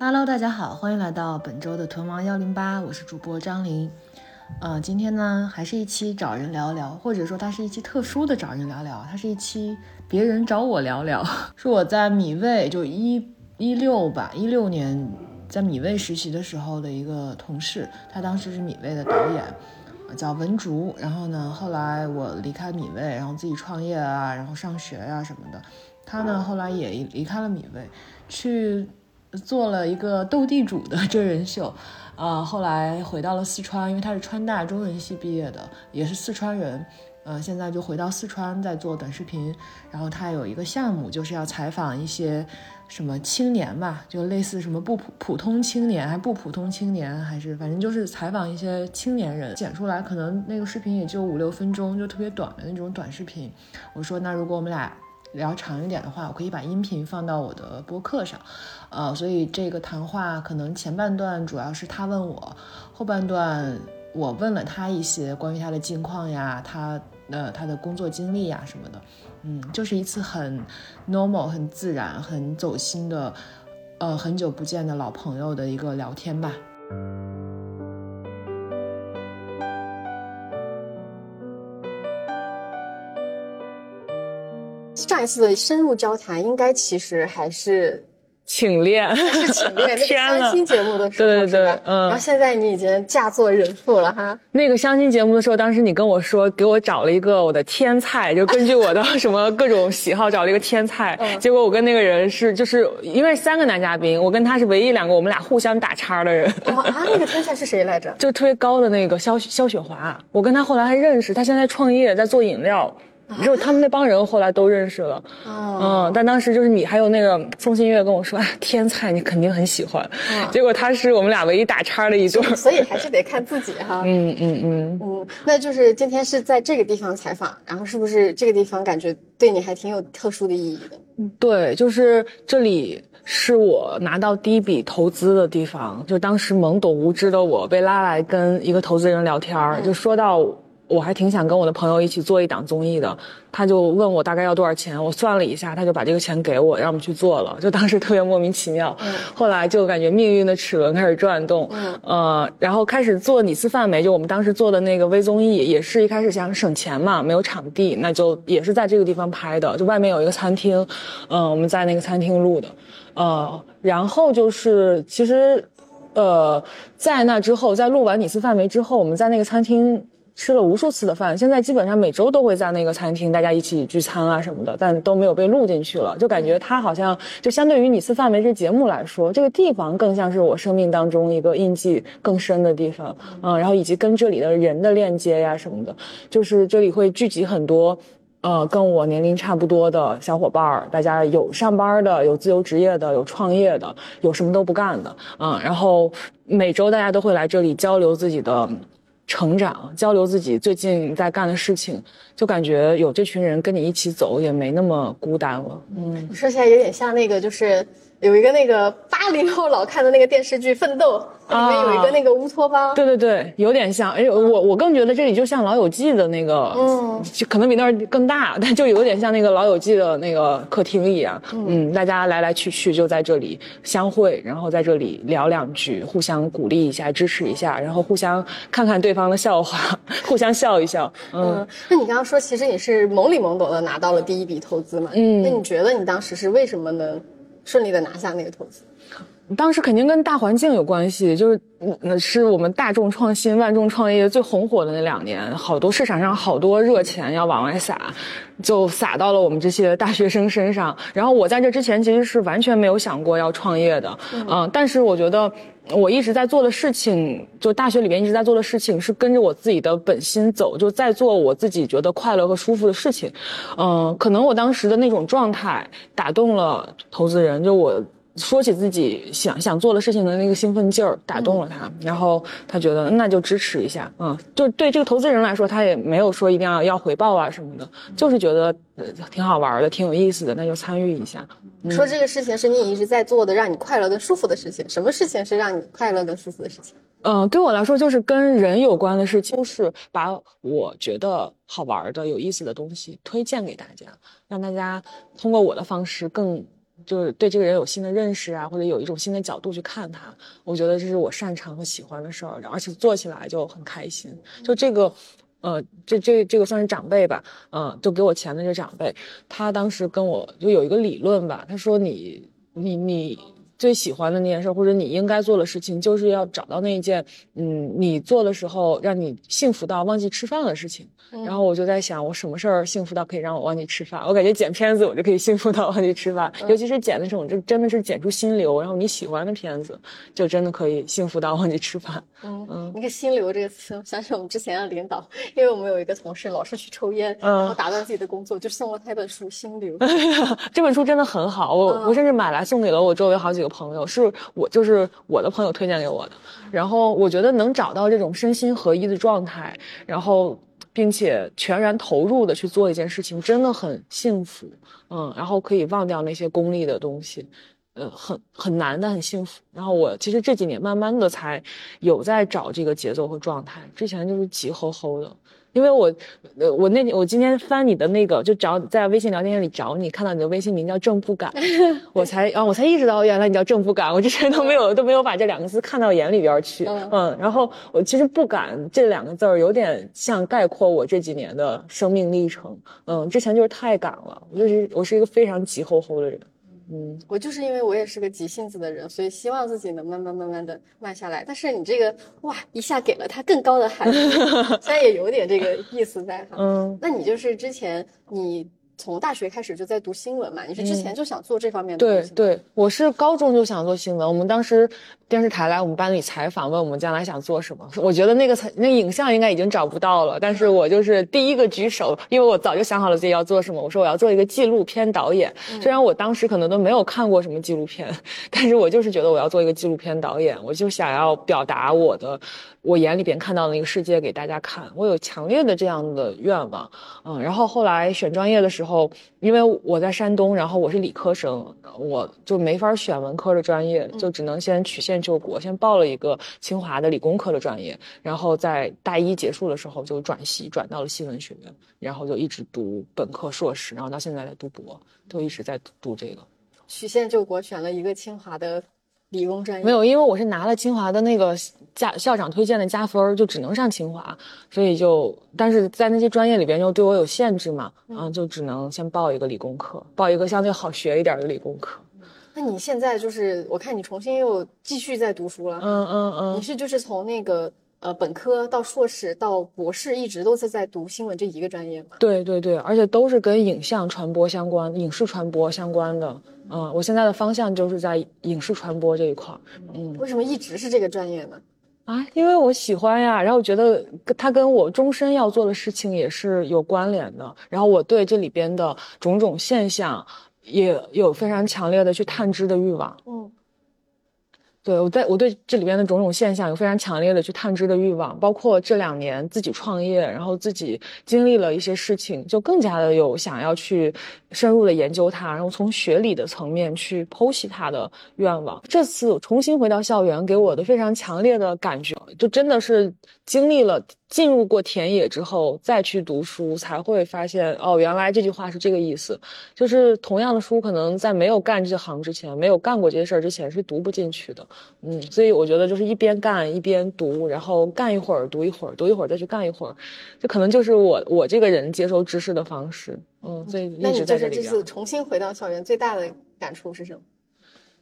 Hello，大家好，欢迎来到本周的屯王幺零八，我是主播张琳。呃，今天呢，还是一期找人聊聊，或者说它是一期特殊的找人聊聊，它是一期别人找我聊聊，是我在米未就一一六吧，一六年在米未实习的时候的一个同事，他当时是米未的导演，叫文竹。然后呢，后来我离开米未，然后自己创业啊，然后上学呀、什么的。他呢，后来也离开了米未，去做了一个斗地主的真人秀，呃，后来回到了四川，因为他是川大中文系毕业的，也是四川人，呃，现在就回到四川在做短视频，然后他有一个项目就是要采访一些什么青年吧，就类似什么不普普通青年，还不普通青年，还是反正就是采访一些青年人，剪出来可能那个视频也就五六分钟，就特别短的那种短视频。我说那如果我们俩聊长一点的话，我可以把音频放到我的播客上，呃，所以这个谈话可能前半段主要是他问我，后半段我问了他一些关于他的近况呀，他呃他的工作经历呀什么的，嗯，就是一次很 normal、很自然、很走心的，呃，很久不见的老朋友的一个聊天吧。上一次的深入交谈，应该其实还是 请练，是请练那个相亲节目的时候，对对对嗯然后现在你已经嫁作人妇了哈。那个相亲节目的时候，当时你跟我说，给我找了一个我的天菜，就根据我的什么各种喜好找了一个天菜。嗯结果我跟那个人是，就是因为三个男嘉宾，我跟他是唯一两个我们俩互相打叉的人。哦啊，那个天菜是谁来着？就特别高的那个肖肖雪华，我跟他后来还认识，他现在创业在做饮料，就是他们那帮人后来都认识了。哦，嗯，但当时就是你还有那个宋新月跟我说，啊，天菜你肯定很喜欢。嗯结果他是我们俩唯一打叉的一对。所以还是得看自己哈。嗯嗯嗯。嗯，那就是今天是在这个地方采访，然后是不是这个地方感觉对你还挺有特殊的意义的？对，就是这里是我拿到第一笔投资的地方。就当时懵懂无知的我被拉来跟一个投资人聊天儿，就说到我还挺想跟我的朋友一起做一档综艺的，他就问我大概要多少钱，我算了一下，他就把这个钱给我，让我们去做了。就当时特别莫名其妙，后来就感觉命运的齿轮开始转动，呃，然后开始做你次范围，就我们当时做的那个微综艺，也是一开始想省钱嘛，没有场地，那就也是在这个地方拍的，就外面有一个餐厅，嗯、我们在那个餐厅录的，呃，然后就是其实，呃，在那之后，在录完你次范围之后，我们在那个餐厅。吃了无数次的饭，现在基本上每周都会在那个餐厅大家一起聚餐啊什么的，但都没有被录进去了，就感觉它好像就相对于你次范围这节目来说，这个地方更像是我生命当中一个印记更深的地方，嗯，然后以及跟这里的人的链接呀什么的，就是这里会聚集很多。呃，跟我年龄差不多的小伙伴儿，大家有上班的，有自由职业的，有创业的，有什么都不干的，嗯，然后每周大家都会来这里交流自己的成长，交流自己最近在干的事情，就感觉有这群人跟你一起走，也没那么孤单了。嗯，说起来有点像那个，就是有一个那个八零后老看的那个电视剧《奋斗》，里面有一个那个乌托邦。对对对，有点像。哎，我我更觉得这里就像《老友记》的那个，嗯，就可能比那儿更大，但就有点像那个《老友记》的那个客厅一样。嗯，大家来来去去就在这里相会，然后在这里聊两句，互相鼓励一下，支持一下，然后互相看看对方的笑话，互相笑一笑。嗯。嗯，那你刚刚说，其实你是懵里懵懂的拿到了第一笔投资嘛？嗯那你觉得你当时是为什么能顺利的拿下那个投资？当时肯定跟大环境有关系，就是嗯嗯，是我们大众创新、万众创业最红火的那两年，好多市场上好多热钱要往外撒，就撒到了我们这些大学生身上。然后我在这之前其实是完全没有想过要创业的，嗯、但是我觉得。我一直在做的事情，就大学里面一直在做的事情，是跟着我自己的本心走，就在做我自己觉得快乐和舒服的事情。嗯、可能我当时的那种状态打动了投资人，就我说起自己想想做的事情的那个兴奋劲儿，打动了他，然后他觉得那就支持一下，嗯，就对这个投资人来说，他也没有说一定要要回报啊什么的，就是觉得呃挺好玩的，挺有意思的，那就参与一下。说这个事情是你一直在做的，让你快乐跟舒服的事情。什么事情是让你快乐跟舒服的事情？嗯，对我来说就是跟人有关的事情，就是把我觉得好玩的、有意思的东西推荐给大家，让大家通过我的方式更就是对这个人有新的认识啊，或者有一种新的角度去看他。我觉得这是我擅长和喜欢的事儿，而且做起来就很开心。就这个，呃，这这这个算是长辈吧，嗯，就给我钱的这长辈，他当时跟我就有一个理论吧，他说你你你。最喜欢的那件事，或者你应该做的事情，就是要找到那一件，嗯，你做的时候让你幸福到忘记吃饭的事情。然后我就在想，我什么事儿幸福到可以让我忘记吃饭？我感觉剪片子，我就可以幸福到忘记吃饭。尤其是剪那种，就真的是剪出心流，然后你喜欢的片子，就真的可以幸福到忘记吃饭。嗯嗯，你看“心流”这个词，想起我们之前的领导，因为我们有一个同事老是去抽烟，然后打断自己的工作，就送了他一本书《心流 》。这本书真的很好，我我甚至买来送给了我周围好几个朋友，是我就是我的朋友推荐给我的。然后我觉得能找到这种身心合一的状态，然后。并且全然投入的去做一件事情，真的很幸福，嗯，然后可以忘掉那些功利的东西，呃，很很难的，很幸福。然后我其实这几年慢慢的才有在找这个节奏和状态，之前就是急吼吼的。因为我，呃，我那我今天翻你的那个，就找在微信聊天里找你，看到你的微信名叫正不敢，我才啊，我才意识到原来你叫正不敢，我之前都没有都没有把这两个字看到眼里边去，嗯，然后我其实不敢这两个字儿有点像概括我这几年的生命历程，嗯，之前就是太敢了，我就是我是一个非常急吼吼的人。嗯，我就是因为我也是个急性子的人，所以希望自己能慢慢慢慢的慢下来。但是你这个哇，一下给了他更高的 含义，虽然也有点这个意思在哈。嗯，那你就是之前你。从大学开始就在读新闻嘛？你是之前就想做这方面的？对对，我是高中就想做新闻。我们当时电视台来我们班里采访，问我们将来想做什么。我觉得那个采那影像应该已经找不到了，但是我就是第一个举手，因为我早就想好了自己要做什么。我说我要做一个纪录片导演。虽然我当时可能都没有看过什么纪录片，但是我就是觉得我要做一个纪录片导演，我就想要表达我的。我眼里边看到的那个世界给大家看，我有强烈的这样的愿望，嗯，然后后来选专业的时候，因为我在山东，然后我是理科生，我就没法选文科的专业，就只能先曲线救国，先报了一个清华的理工科的专业，然后在大一结束的时候就转系转到了新闻学院，然后就一直读本科、硕士，然后到现在在读博，都一直在读这个。曲线救国选了一个清华的。理工专业。没有，因为我是拿了清华的那个加校长推荐的加分，就只能上清华，所以就但是在那些专业里边又对我有限制嘛，嗯，就只能先报一个理工科，报一个相对好学一点的理工科。那你现在就是我看你重新又继续在读书了，嗯嗯嗯，你是就是从那个呃本科到硕士到博士一直都是在读新闻这一个专业吗？对对对，而且都是跟影像传播相关、影视传播相关的。嗯，我现在的方向就是在影视传播这一块儿。嗯，为什么一直是这个专业呢？啊，因为我喜欢呀，然后觉得它跟我终身要做的事情也是有关联的。然后我对这里边的种种现象也有非常强烈的去探知的欲望。嗯。对我在我对这里边的种种现象有非常强烈的去探知的欲望，包括这两年自己创业，然后自己经历了一些事情，就更加的有想要去深入的研究它，然后从学理的层面去剖析它的愿望。这次重新回到校园，给我的非常强烈的感觉，就真的是经历了。进入过田野之后，再去读书，才会发现哦，原来这句话是这个意思。就是同样的书，可能在没有干这行之前，没有干过这些事儿之前，是读不进去的。嗯，所以我觉得就是一边干一边读，然后干一会儿，读一会儿，读一会儿再去干一会儿，这可能就是我我这个人接收知识的方式。嗯，所以一直在这里。那你就是这次重新回到校园，最大的感触是什么？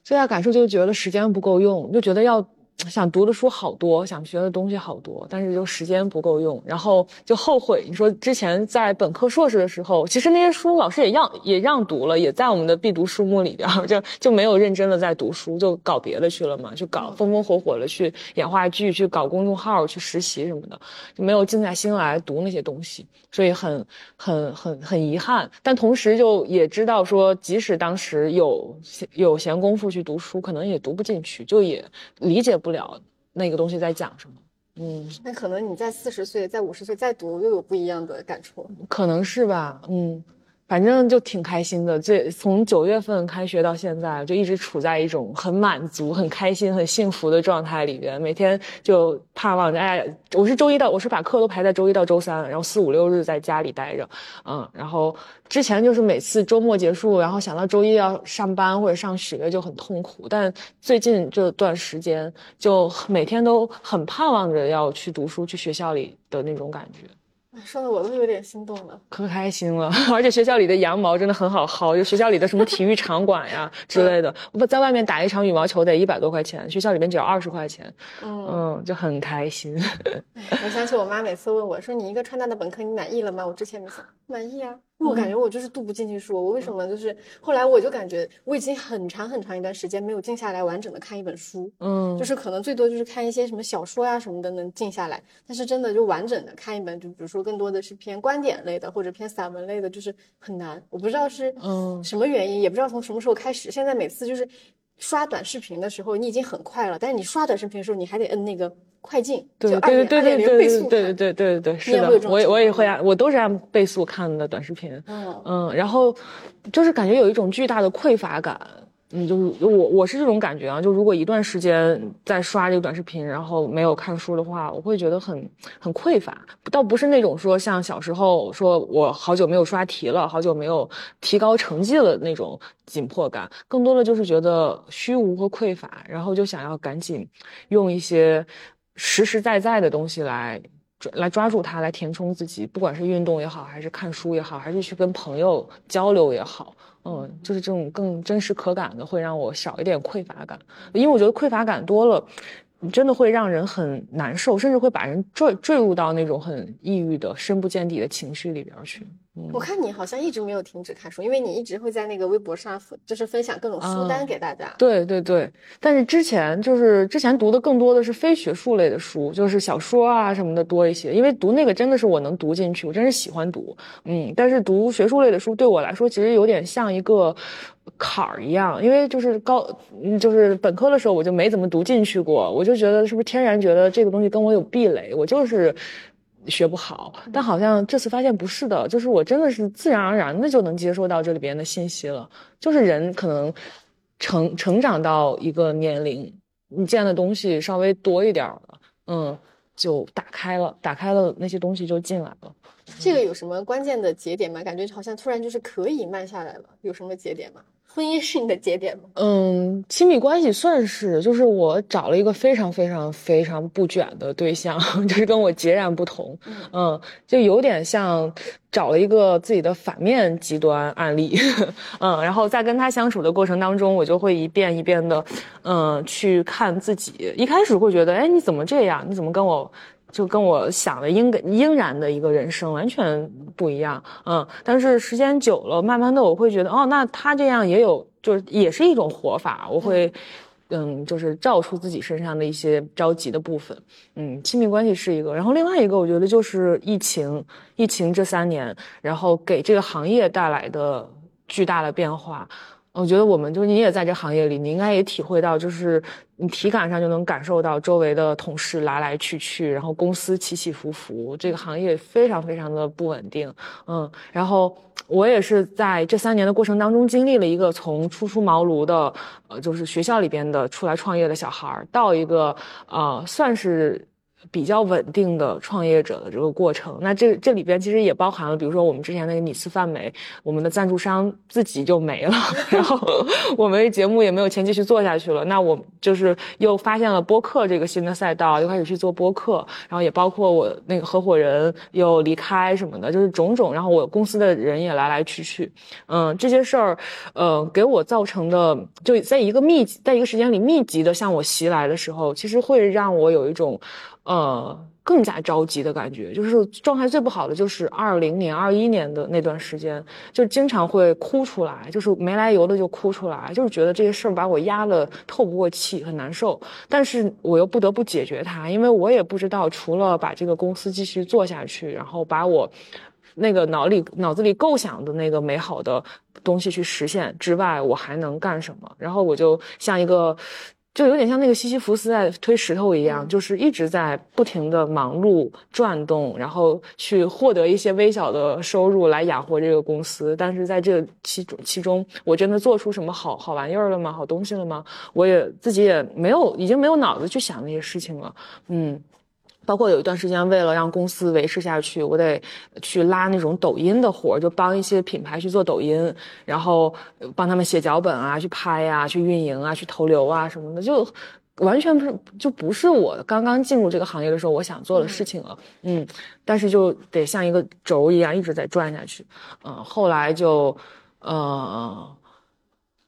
最大感受就是觉得时间不够用，就觉得要。想读的书好多，想学的东西好多，但是就时间不够用，然后就后悔。你说之前在本科、硕士的时候，其实那些书老师也让也让读了，也在我们的必读书目里边，就就没有认真的在读书，就搞别的去了嘛，就搞风风火火的去演话剧，去搞公众号，去实习什么的，就没有静下心来读那些东西，所以很很很很遗憾。但同时就也知道说，即使当时有有闲工夫去读书，可能也读不进去，就也理解不。了那个东西在讲什么？嗯，那可能你在四十岁、在五十岁再读，又有不一样的感触。可能是吧，嗯。反正就挺开心的。这从九月份开学到现在，就一直处在一种很满足、很开心、很幸福的状态里边。每天就盼望着，哎，我是周一到，我是把课都排在周一到周三，然后四五六日在家里待着，嗯，然后之前就是每次周末结束，然后想到周一要上班或者上学就很痛苦。但最近这段时间，就每天都很盼望着要去读书，去学校里的那种感觉。说的我都有点心动了，可开心了！而且学校里的羊毛真的很好薅，就学校里的什么体育场馆呀 之类的，我在外面打一场羽毛球得一百多块钱，学校里面只要二十块钱，嗯，就很开心。我想起我妈每次问我说：“你一个川大的本科，你满意了吗？”我之前没想满意啊。我感觉我就是读不进去书，我为什么就是后来我就感觉我已经很长很长一段时间没有静下来完整的看一本书，嗯，就是可能最多就是看一些什么小说呀什么的能静下来，但是真的就完整的看一本，就比如说更多的是偏观点类的或者偏散文类的，就是很难。我不知道是嗯什么原因，也不知道从什么时候开始，现在每次就是刷短视频的时候，你已经很快了，但是你刷短视频的时候，你还得摁那个。快进，对对对对对对对对对对对，是的，我我也会按，我都是按倍速看的短视频，嗯嗯，然后就是感觉有一种巨大的匮乏感。嗯，就是我我是这种感觉啊，就如果一段时间在刷这个短视频，然后没有看书的话，我会觉得很很匮乏。倒不是那种说像小时候说我好久没有刷题了，好久没有提高成绩了那种紧迫感，更多的就是觉得虚无和匮乏，然后就想要赶紧用一些实实在在的东西来来抓住它，来填充自己，不管是运动也好，还是看书也好，还是去跟朋友交流也好。嗯，就是这种更真实可感的，会让我少一点匮乏感，因为我觉得匮乏感多了，真的会让人很难受，甚至会把人坠坠入到那种很抑郁的、深不见底的情绪里边去。我看你好像一直没有停止看书，因为你一直会在那个微博上，就是分享各种书单给大家。对对对，但是之前就是之前读的更多的是非学术类的书，就是小说啊什么的多一些，因为读那个真的是我能读进去，我真是喜欢读。嗯，但是读学术类的书对我来说，其实有点像一个坎儿一样，因为就是高，就是本科的时候我就没怎么读进去过，我就觉得是不是天然觉得这个东西跟我有壁垒，我就是。学不好，但好像这次发现不是的，就是我真的是自然而然的就能接收到这里边的信息了。就是人可能成成长到一个年龄，你见的东西稍微多一点了，嗯，就打开了，打开了那些东西就进来了。这个有什么关键的节点吗？感觉好像突然就是可以慢下来了，有什么节点吗？婚姻是你的节点吗？嗯，亲密关系算是，就是我找了一个非常非常非常不卷的对象，就是跟我截然不同。嗯，就有点像找了一个自己的反面极端案例。嗯，然后在跟他相处的过程当中，我就会一遍一遍的，嗯，去看自己。一开始会觉得，哎，你怎么这样？你怎么跟我？就跟我想的应应然的一个人生完全不一样，嗯，但是时间久了，慢慢的我会觉得，哦，那他这样也有，就是也是一种活法，我会，嗯，就是照出自己身上的一些着急的部分，嗯，亲密关系是一个，然后另外一个我觉得就是疫情，疫情这三年，然后给这个行业带来的巨大的变化。我觉得我们就是你也在这行业里，你应该也体会到，就是你体感上就能感受到周围的同事来来去去，然后公司起起伏伏，这个行业非常非常的不稳定。嗯，然后我也是在这三年的过程当中，经历了一个从初出茅庐的，呃，就是学校里边的出来创业的小孩儿，到一个呃，算是。比较稳定的创业者的这个过程，那这这里边其实也包含了，比如说我们之前那个米斯范美，我们的赞助商自己就没了，然后我们节目也没有钱继续做下去了。那我就是又发现了播客这个新的赛道，又开始去做播客，然后也包括我那个合伙人又离开什么的，就是种种。然后我公司的人也来来去去，嗯，这些事儿，呃，给我造成的就在一个密集，在一个时间里密集的向我袭来的时候，其实会让我有一种。呃，更加着急的感觉，就是状态最不好的就是二零年、二一年的那段时间，就经常会哭出来，就是没来由的就哭出来，就是觉得这些事儿把我压得透不过气，很难受。但是我又不得不解决它，因为我也不知道除了把这个公司继续做下去，然后把我那个脑里脑子里构想的那个美好的东西去实现之外，我还能干什么？然后我就像一个。就有点像那个西西弗斯在推石头一样，就是一直在不停的忙碌转动，然后去获得一些微小的收入来养活这个公司。但是在这其中，其中我真的做出什么好好玩意儿了吗？好东西了吗？我也自己也没有，已经没有脑子去想那些事情了。嗯。包括有一段时间，为了让公司维持下去，我得去拉那种抖音的活儿，就帮一些品牌去做抖音，然后帮他们写脚本啊，去拍呀，去运营啊，去投流啊什么的，就完全不是，就不是我刚刚进入这个行业的时候我想做的事情了。嗯，但是就得像一个轴一样一直在转下去。嗯，后来就呃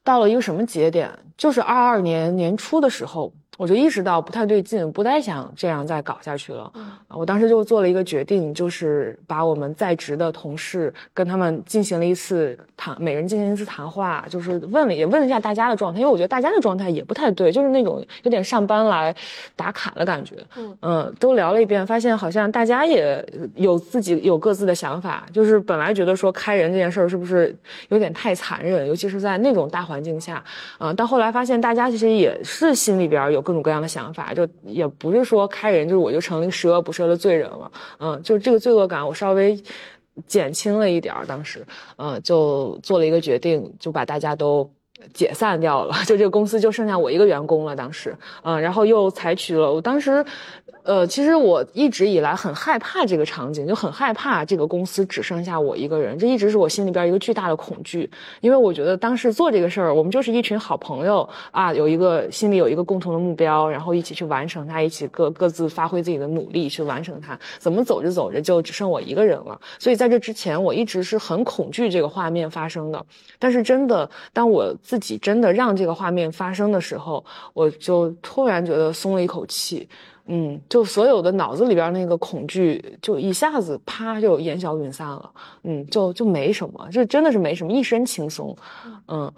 到了一个什么节点，就是二二年年初的时候。我就意识到不太对劲，不太想这样再搞下去了。我当时就做了一个决定，就是把我们在职的同事跟他们进行了一次谈，每人进行一次谈话，就是问了也问了一下大家的状态，因为我觉得大家的状态也不太对，就是那种有点上班来打卡的感觉。嗯，都聊了一遍，发现好像大家也有自己有各自的想法，就是本来觉得说开人这件事儿是不是有点太残忍，尤其是在那种大环境下，嗯，到后来发现大家其实也是心里边有。各种各样的想法，就也不是说开人，就是我就成了十恶不赦的罪人了，嗯，就是这个罪恶感我稍微减轻了一点儿，当时，嗯，就做了一个决定，就把大家都解散掉了，就这个公司就剩下我一个员工了，当时，嗯，然后又采取了，我当时。呃，其实我一直以来很害怕这个场景，就很害怕这个公司只剩下我一个人，这一直是我心里边一个巨大的恐惧。因为我觉得当时做这个事儿，我们就是一群好朋友啊，有一个心里有一个共同的目标，然后一起去完成它，一起各各自发挥自己的努力去完成它。怎么走着走着就只剩我一个人了？所以在这之前，我一直是很恐惧这个画面发生的。但是真的，当我自己真的让这个画面发生的时候，我就突然觉得松了一口气。嗯，就所有的脑子里边那个恐惧，就一下子啪就烟消云散了。嗯，就就没什么，就真的是没什么，一身轻松。嗯，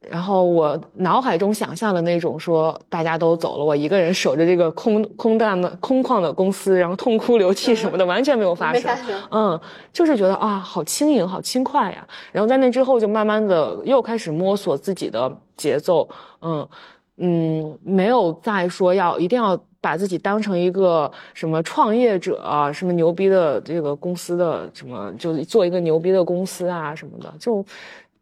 然后我脑海中想象的那种说大家都走了，我一个人守着这个空空荡的空旷的公司，然后痛哭流涕什么的，完全没有发生。嗯，就是觉得啊，好轻盈，好轻快呀。然后在那之后，就慢慢的又开始摸索自己的节奏。嗯嗯，没有再说要一定要。把自己当成一个什么创业者啊，什么牛逼的这个公司的什么，就做一个牛逼的公司啊什么的，就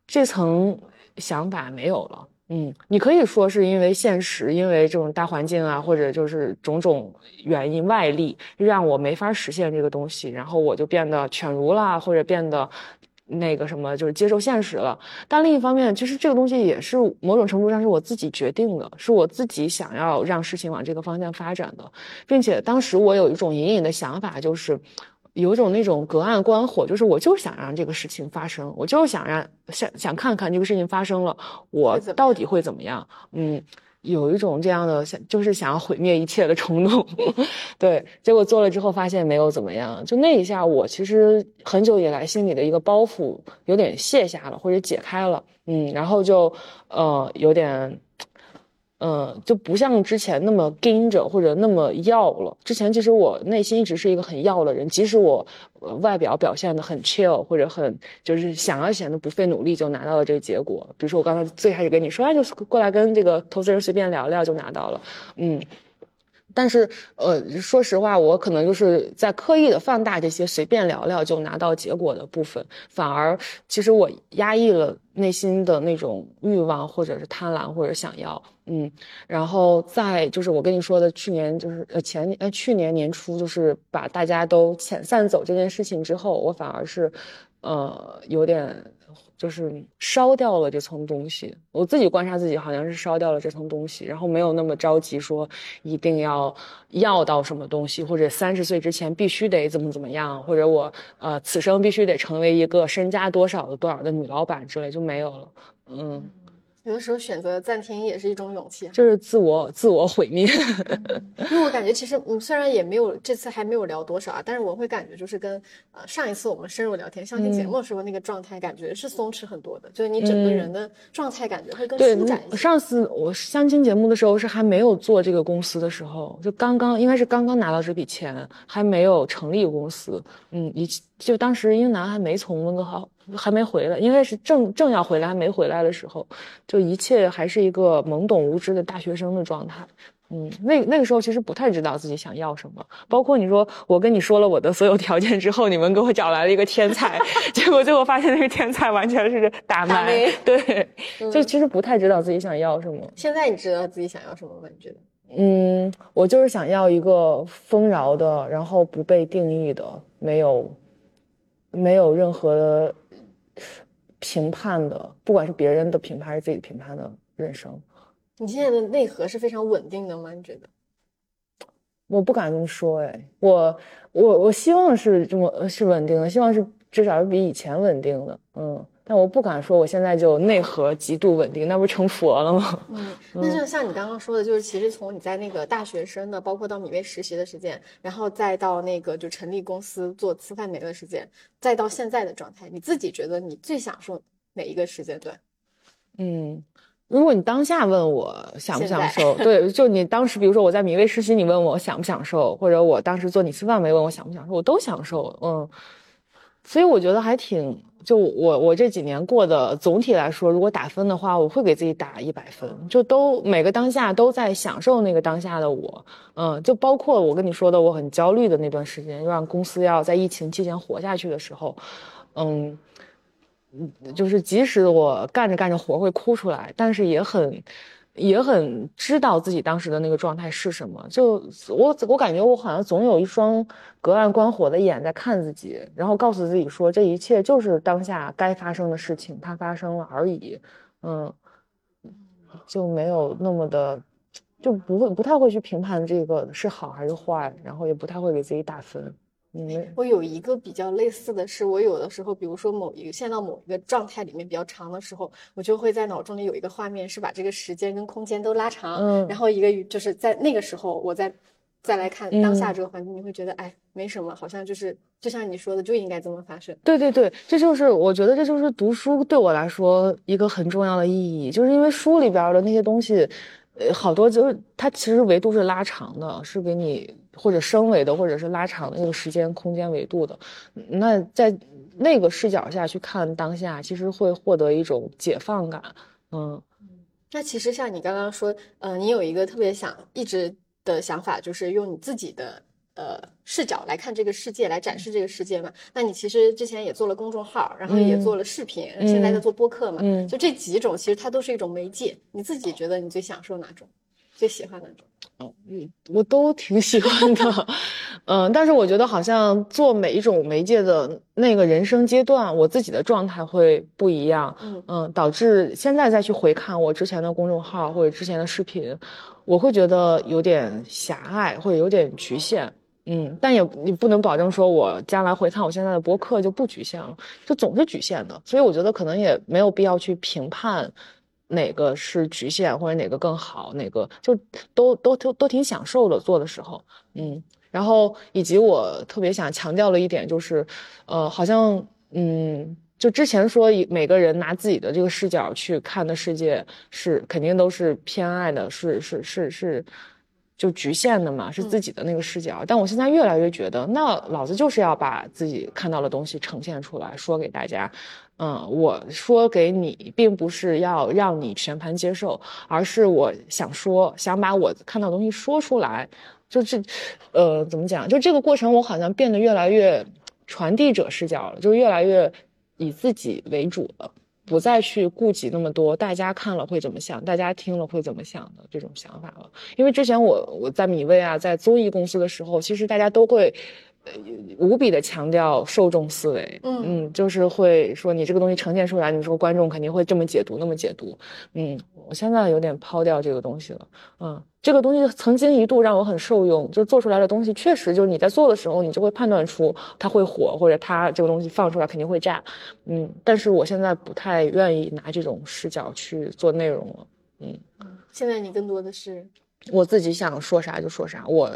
这层想法没有了。嗯，你可以说是因为现实，因为这种大环境啊，或者就是种种原因外力让我没法实现这个东西，然后我就变得犬儒啦，或者变得。那个什么，就是接受现实了。但另一方面，其实这个东西也是某种程度上是我自己决定的，是我自己想要让事情往这个方向发展的，并且当时我有一种隐隐的想法，就是有一种那种隔岸观火，就是我就想让这个事情发生，我就想让想想看看这个事情发生了，我到底会怎么样？嗯。有一种这样的想，就是想要毁灭一切的冲动，对。结果做了之后发现没有怎么样，就那一下，我其实很久以来心里的一个包袱有点卸下了，或者解开了，嗯，然后就呃有点。嗯，就不像之前那么盯着或者那么要了。之前其实我内心一直是一个很要的人，即使我外表表现的很 chill 或者很就是想要显得不费努力就拿到了这个结果。比如说我刚才最开始跟你说，哎，就过来跟这个投资人随便聊聊就拿到了，嗯。但是，呃，说实话，我可能就是在刻意的放大这些随便聊聊就拿到结果的部分，反而其实我压抑了内心的那种欲望，或者是贪婪，或者想要，嗯，然后再就是我跟你说的，去年就是呃前呃去年年初，就是把大家都遣散走这件事情之后，我反而是，呃，有点。就是烧掉了这层东西，我自己观察自己，好像是烧掉了这层东西，然后没有那么着急说一定要要到什么东西，或者三十岁之前必须得怎么怎么样，或者我呃此生必须得成为一个身家多少的多少的女老板之类就没有了，嗯。有的时候选择暂停也是一种勇气，就是自我自我毁灭。因为我感觉其实嗯，虽然也没有这次还没有聊多少啊，但是我会感觉就是跟呃上一次我们深入聊天相亲节目的时候那个状态感觉是松弛很多的，就是你整个人的状态感觉会更舒展一些。上次我相亲节目的时候是还没有做这个公司的时候，就刚刚应该是刚刚拿到这笔钱，还没有成立公司，嗯，一就当时英男还没从温哥华还没回来，应该是正正要回来还没回来的时候，就一切还是一个懵懂无知的大学生的状态。嗯，那那个时候其实不太知道自己想要什么，包括你说我跟你说了我的所有条件之后，你们给我找来了一个天才，结果最后发现那个天才完全是打麦，对，就其实不太知道自己想要什么。现在你知道自己想要什么吗？你觉得？嗯，我就是想要一个丰饶的，然后不被定义的，没有没有任何的评判的，不管是别人的评判还是自己评判的人生。你现在的内核是非常稳定的吗？你觉得？我不敢这么说，哎，我我我希望是这么是稳定的，希望是至少是比以前稳定的，嗯，但我不敢说我现在就内核极度稳定，那不成佛了吗？嗯，那就像你刚刚说的，就是其实从你在那个大学生的，包括到米味实习的时间，然后再到那个就成立公司做吃饭梅的时间，再到现在的状态，你自己觉得你最享受哪一个时间段？嗯。如果你当下问我享不享受，对，就你当时，比如说我在米味实习，你问我享不享受，或者我当时做你吃饭没问我享不享受，我都享受，嗯，所以我觉得还挺，就我我这几年过的总体来说，如果打分的话，我会给自己打一百分，就都每个当下都在享受那个当下的我，嗯，就包括我跟你说的我很焦虑的那段时间，让公司要在疫情期间活下去的时候，嗯。嗯，就是即使我干着干着活会哭出来，但是也很，也很知道自己当时的那个状态是什么。就我我感觉我好像总有一双隔岸观火的眼在看自己，然后告诉自己说这一切就是当下该发生的事情，它发生了而已。嗯，就没有那么的，就不会不太会去评判这个是好还是坏，然后也不太会给自己打分。我有一个比较类似的是，我有的时候，比如说某一个陷到某一个状态里面比较长的时候，我就会在脑中里有一个画面，是把这个时间跟空间都拉长，嗯，然后一个就是在那个时候，我再再来看当下这个环境，你会觉得哎，没什么，好像就是就像你说的，就应该这么发生。对对对，这就是我觉得这就是读书对我来说一个很重要的意义，就是因为书里边的那些东西，呃，好多就是它其实维度是拉长的，是给你。或者升维的，或者是拉长的那个时间空间维度的，那在那个视角下去看当下，其实会获得一种解放感。嗯，那其实像你刚刚说，呃，你有一个特别想一直的想法，就是用你自己的呃视角来看这个世界，来展示这个世界嘛。那你其实之前也做了公众号，然后也做了视频，现在在做播客嘛。嗯，就这几种，其实它都是一种媒介。你自己觉得你最享受哪种？最喜欢哪种？嗯，我都挺喜欢的，嗯，但是我觉得好像做每一种媒介的那个人生阶段，我自己的状态会不一样，嗯。嗯，导致现在再去回看我之前的公众号或者之前的视频，我会觉得有点狭隘或者有点局限，嗯，但也你不能保证说我将来回看我现在的博客就不局限了，就总是局限的，所以我觉得可能也没有必要去评判。哪个是局限，或者哪个更好？哪个就都都都都挺享受的做的时候，嗯，然后以及我特别想强调的一点就是，呃，好像嗯，就之前说每个人拿自己的这个视角去看的世界是肯定都是偏爱的，是是是是就局限的嘛，是自己的那个视角。但我现在越来越觉得，那老子就是要把自己看到的东西呈现出来，说给大家。嗯，我说给你，并不是要让你全盘接受，而是我想说，想把我看到的东西说出来。就这，呃，怎么讲？就这个过程，我好像变得越来越传递者视角了，就越来越以自己为主了，不再去顾及那么多大家看了会怎么想，大家听了会怎么想的这种想法了。因为之前我我在米未啊，在综艺公司的时候，其实大家都会。呃，无比的强调受众思维，嗯。嗯，就是会说你这个东西呈现出来，你说观众肯定会这么解读，那么解读，嗯，我现在有点抛掉这个东西了，嗯，这个东西曾经一度让我很受用，就是做出来的东西确实就是你在做的时候，你就会判断出它会火，或者它这个东西放出来肯定会炸，嗯，但是我现在不太愿意拿这种视角去做内容了，嗯，现在你更多的是。我自己想说啥就说啥，我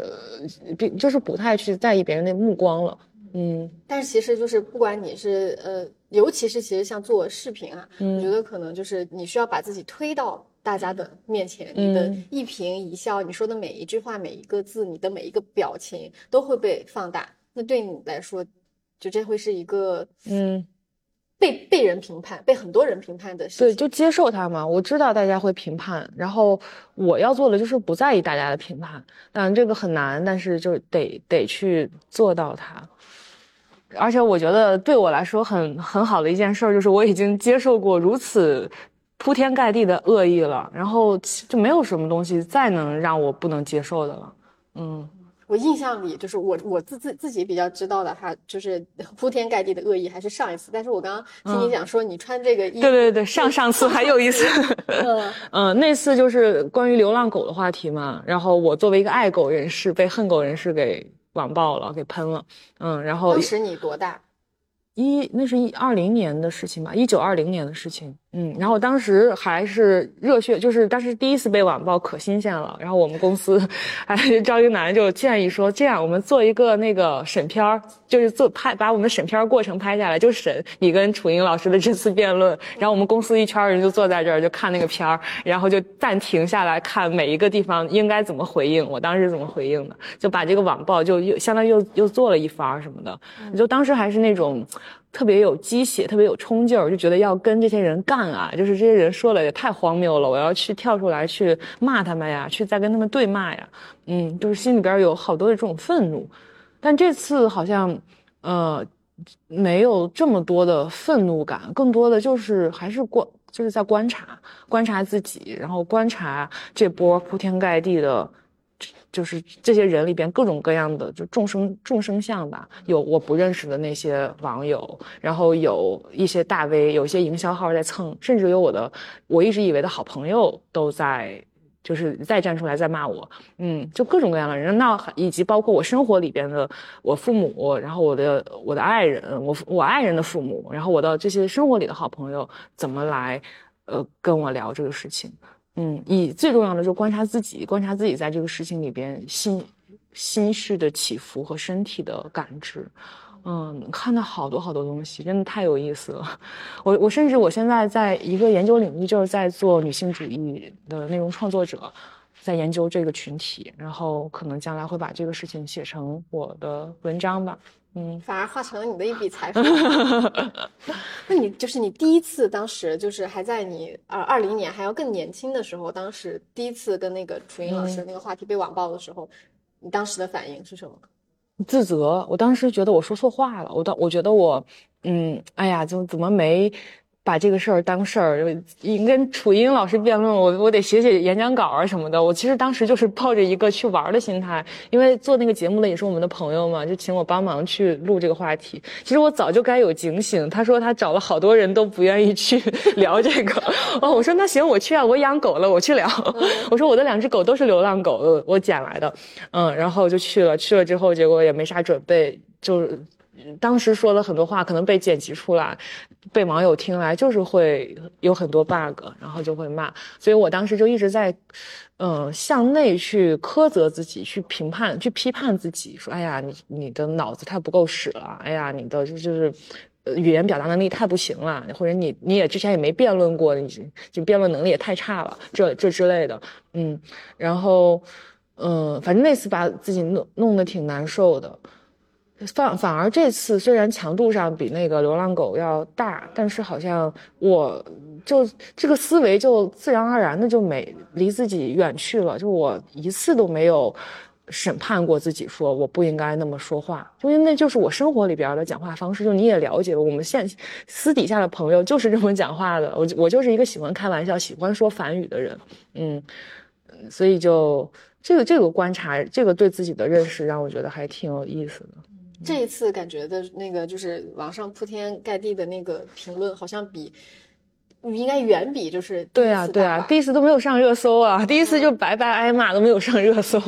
并就是不太去在意别人的目光了。嗯，但是其实就是不管你是呃，尤其是其实像做视频啊，我觉得可能就是你需要把自己推到大家的面前，你的一颦一笑，你说的每一句话、每一个字，你的每一个表情都会被放大。那对你来说，就这会是一个嗯。被被人评判，被很多人评判的事情，对，就接受它嘛。我知道大家会评判，然后我要做的就是不在意大家的评判。当然这个很难，但是就得得去做到它。而且我觉得对我来说很很好的一件事儿，就是我已经接受过如此铺天盖地的恶意了，然后就没有什么东西再能让我不能接受的了。嗯。我印象里，就是我我自自自己比较知道的哈，就是铺天盖地的恶意还是上一次。但是我刚刚听你讲说，你穿这个衣服，对对对，上上次还有一次，嗯，那次就是关于流浪狗的话题嘛。然后我作为一个爱狗人士，被恨狗人士给网暴了，给喷了，嗯，然后当时你多大？一那是一二零年的事情吧，一九二零年的事情。嗯，然后当时还是热血，就是当时第一次被网暴，可新鲜了。然后我们公司，哎，赵英男就建议说，这样我们做一个那个审片儿，就是做拍把我们审片儿过程拍下来，就审你跟楚英老师的这次辩论。然后我们公司一圈人就坐在这儿就看那个片儿，然后就暂停下来看每一个地方应该怎么回应。我当时怎么回应的，就把这个网报就又相当于又又做了一番什么的。就当时还是那种。特别有鸡血，特别有冲劲儿，就觉得要跟这些人干啊！就是这些人说了也太荒谬了，我要去跳出来去骂他们呀，去再跟他们对骂呀。嗯，就是心里边有好多的这种愤怒，但这次好像，呃，没有这么多的愤怒感，更多的就是还是观，就是在观察，观察自己，然后观察这波铺天盖地的。就是这些人里边各种各样的，就众生众生相吧。有我不认识的那些网友，然后有一些大 V，有一些营销号在蹭，甚至有我的我一直以为的好朋友都在，就是再站出来再骂我。嗯，就各种各样的人，那以及包括我生活里边的我父母，然后我的我的爱人，我我爱人的父母，然后我的这些生活里的好朋友怎么来，呃，跟我聊这个事情。嗯，以最重要的就是观察自己，观察自己在这个事情里边心心绪的起伏和身体的感知，嗯，看到好多好多东西，真的太有意思了。我我甚至我现在在一个研究领域，就是在做女性主义的内容创作者，在研究这个群体，然后可能将来会把这个事情写成我的文章吧。嗯，反而化成了你的一笔财富。那你就是你第一次，当时就是还在你二二零年还要更年轻的时候，当时第一次跟那个楚莹老师那个话题被网暴的时候，你当时的反应是什么？自责。我当时觉得我说错话了，我当我觉得我，嗯，哎呀，怎么怎么没。把这个事儿当事儿，你跟楚英老师辩论，我我得写写演讲稿啊什么的。我其实当时就是抱着一个去玩的心态，因为做那个节目的也是我们的朋友嘛，就请我帮忙去录这个话题。其实我早就该有警醒。他说他找了好多人都不愿意去 聊这个，哦，我说那行我去啊，我养狗了，我去聊。我说我的两只狗都是流浪狗，我捡来的，嗯，然后就去了。去了之后，结果也没啥准备，就。当时说了很多话，可能被剪辑出来，被网友听来就是会有很多 bug，然后就会骂。所以我当时就一直在，嗯，向内去苛责自己，去评判、去批判自己，说：“哎呀，你你的脑子太不够使了，哎呀，你的就是，语言表达能力太不行了，或者你你也之前也没辩论过，你就辩论能力也太差了，这这之类的。”嗯，然后，嗯，反正那次把自己弄弄得挺难受的。反反而这次虽然强度上比那个流浪狗要大，但是好像我就这个思维就自然而然的就没离自己远去了，就我一次都没有审判过自己，说我不应该那么说话，因为那就是我生活里边的讲话方式，就你也了解，我们现私底下的朋友就是这么讲话的，我我就是一个喜欢开玩笑、喜欢说反语的人，嗯，所以就这个这个观察，这个对自己的认识让我觉得还挺有意思的。这一次感觉的那个就是网上铺天盖地的那个评论，好像比应该远比就是对啊对啊，第一次都没有上热搜啊，第一次就白白挨骂都没有上热搜。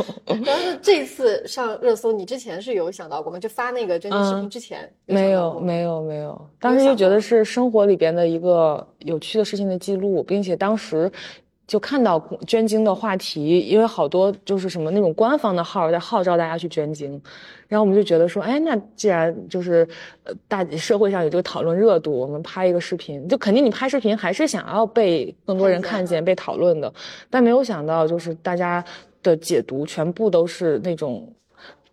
但是这次上热搜，你之前是有想到过吗？就发那个真实视频之前没有没有没有，当时就觉得是生活里边的一个有趣的事情的记录，并且当时。就看到捐精的话题，因为好多就是什么那种官方的号在号召大家去捐精，然后我们就觉得说，哎，那既然就是呃大社会上有这个讨论热度，我们拍一个视频，就肯定你拍视频还是想要被更多人看见、被讨论的，但没有想到就是大家的解读全部都是那种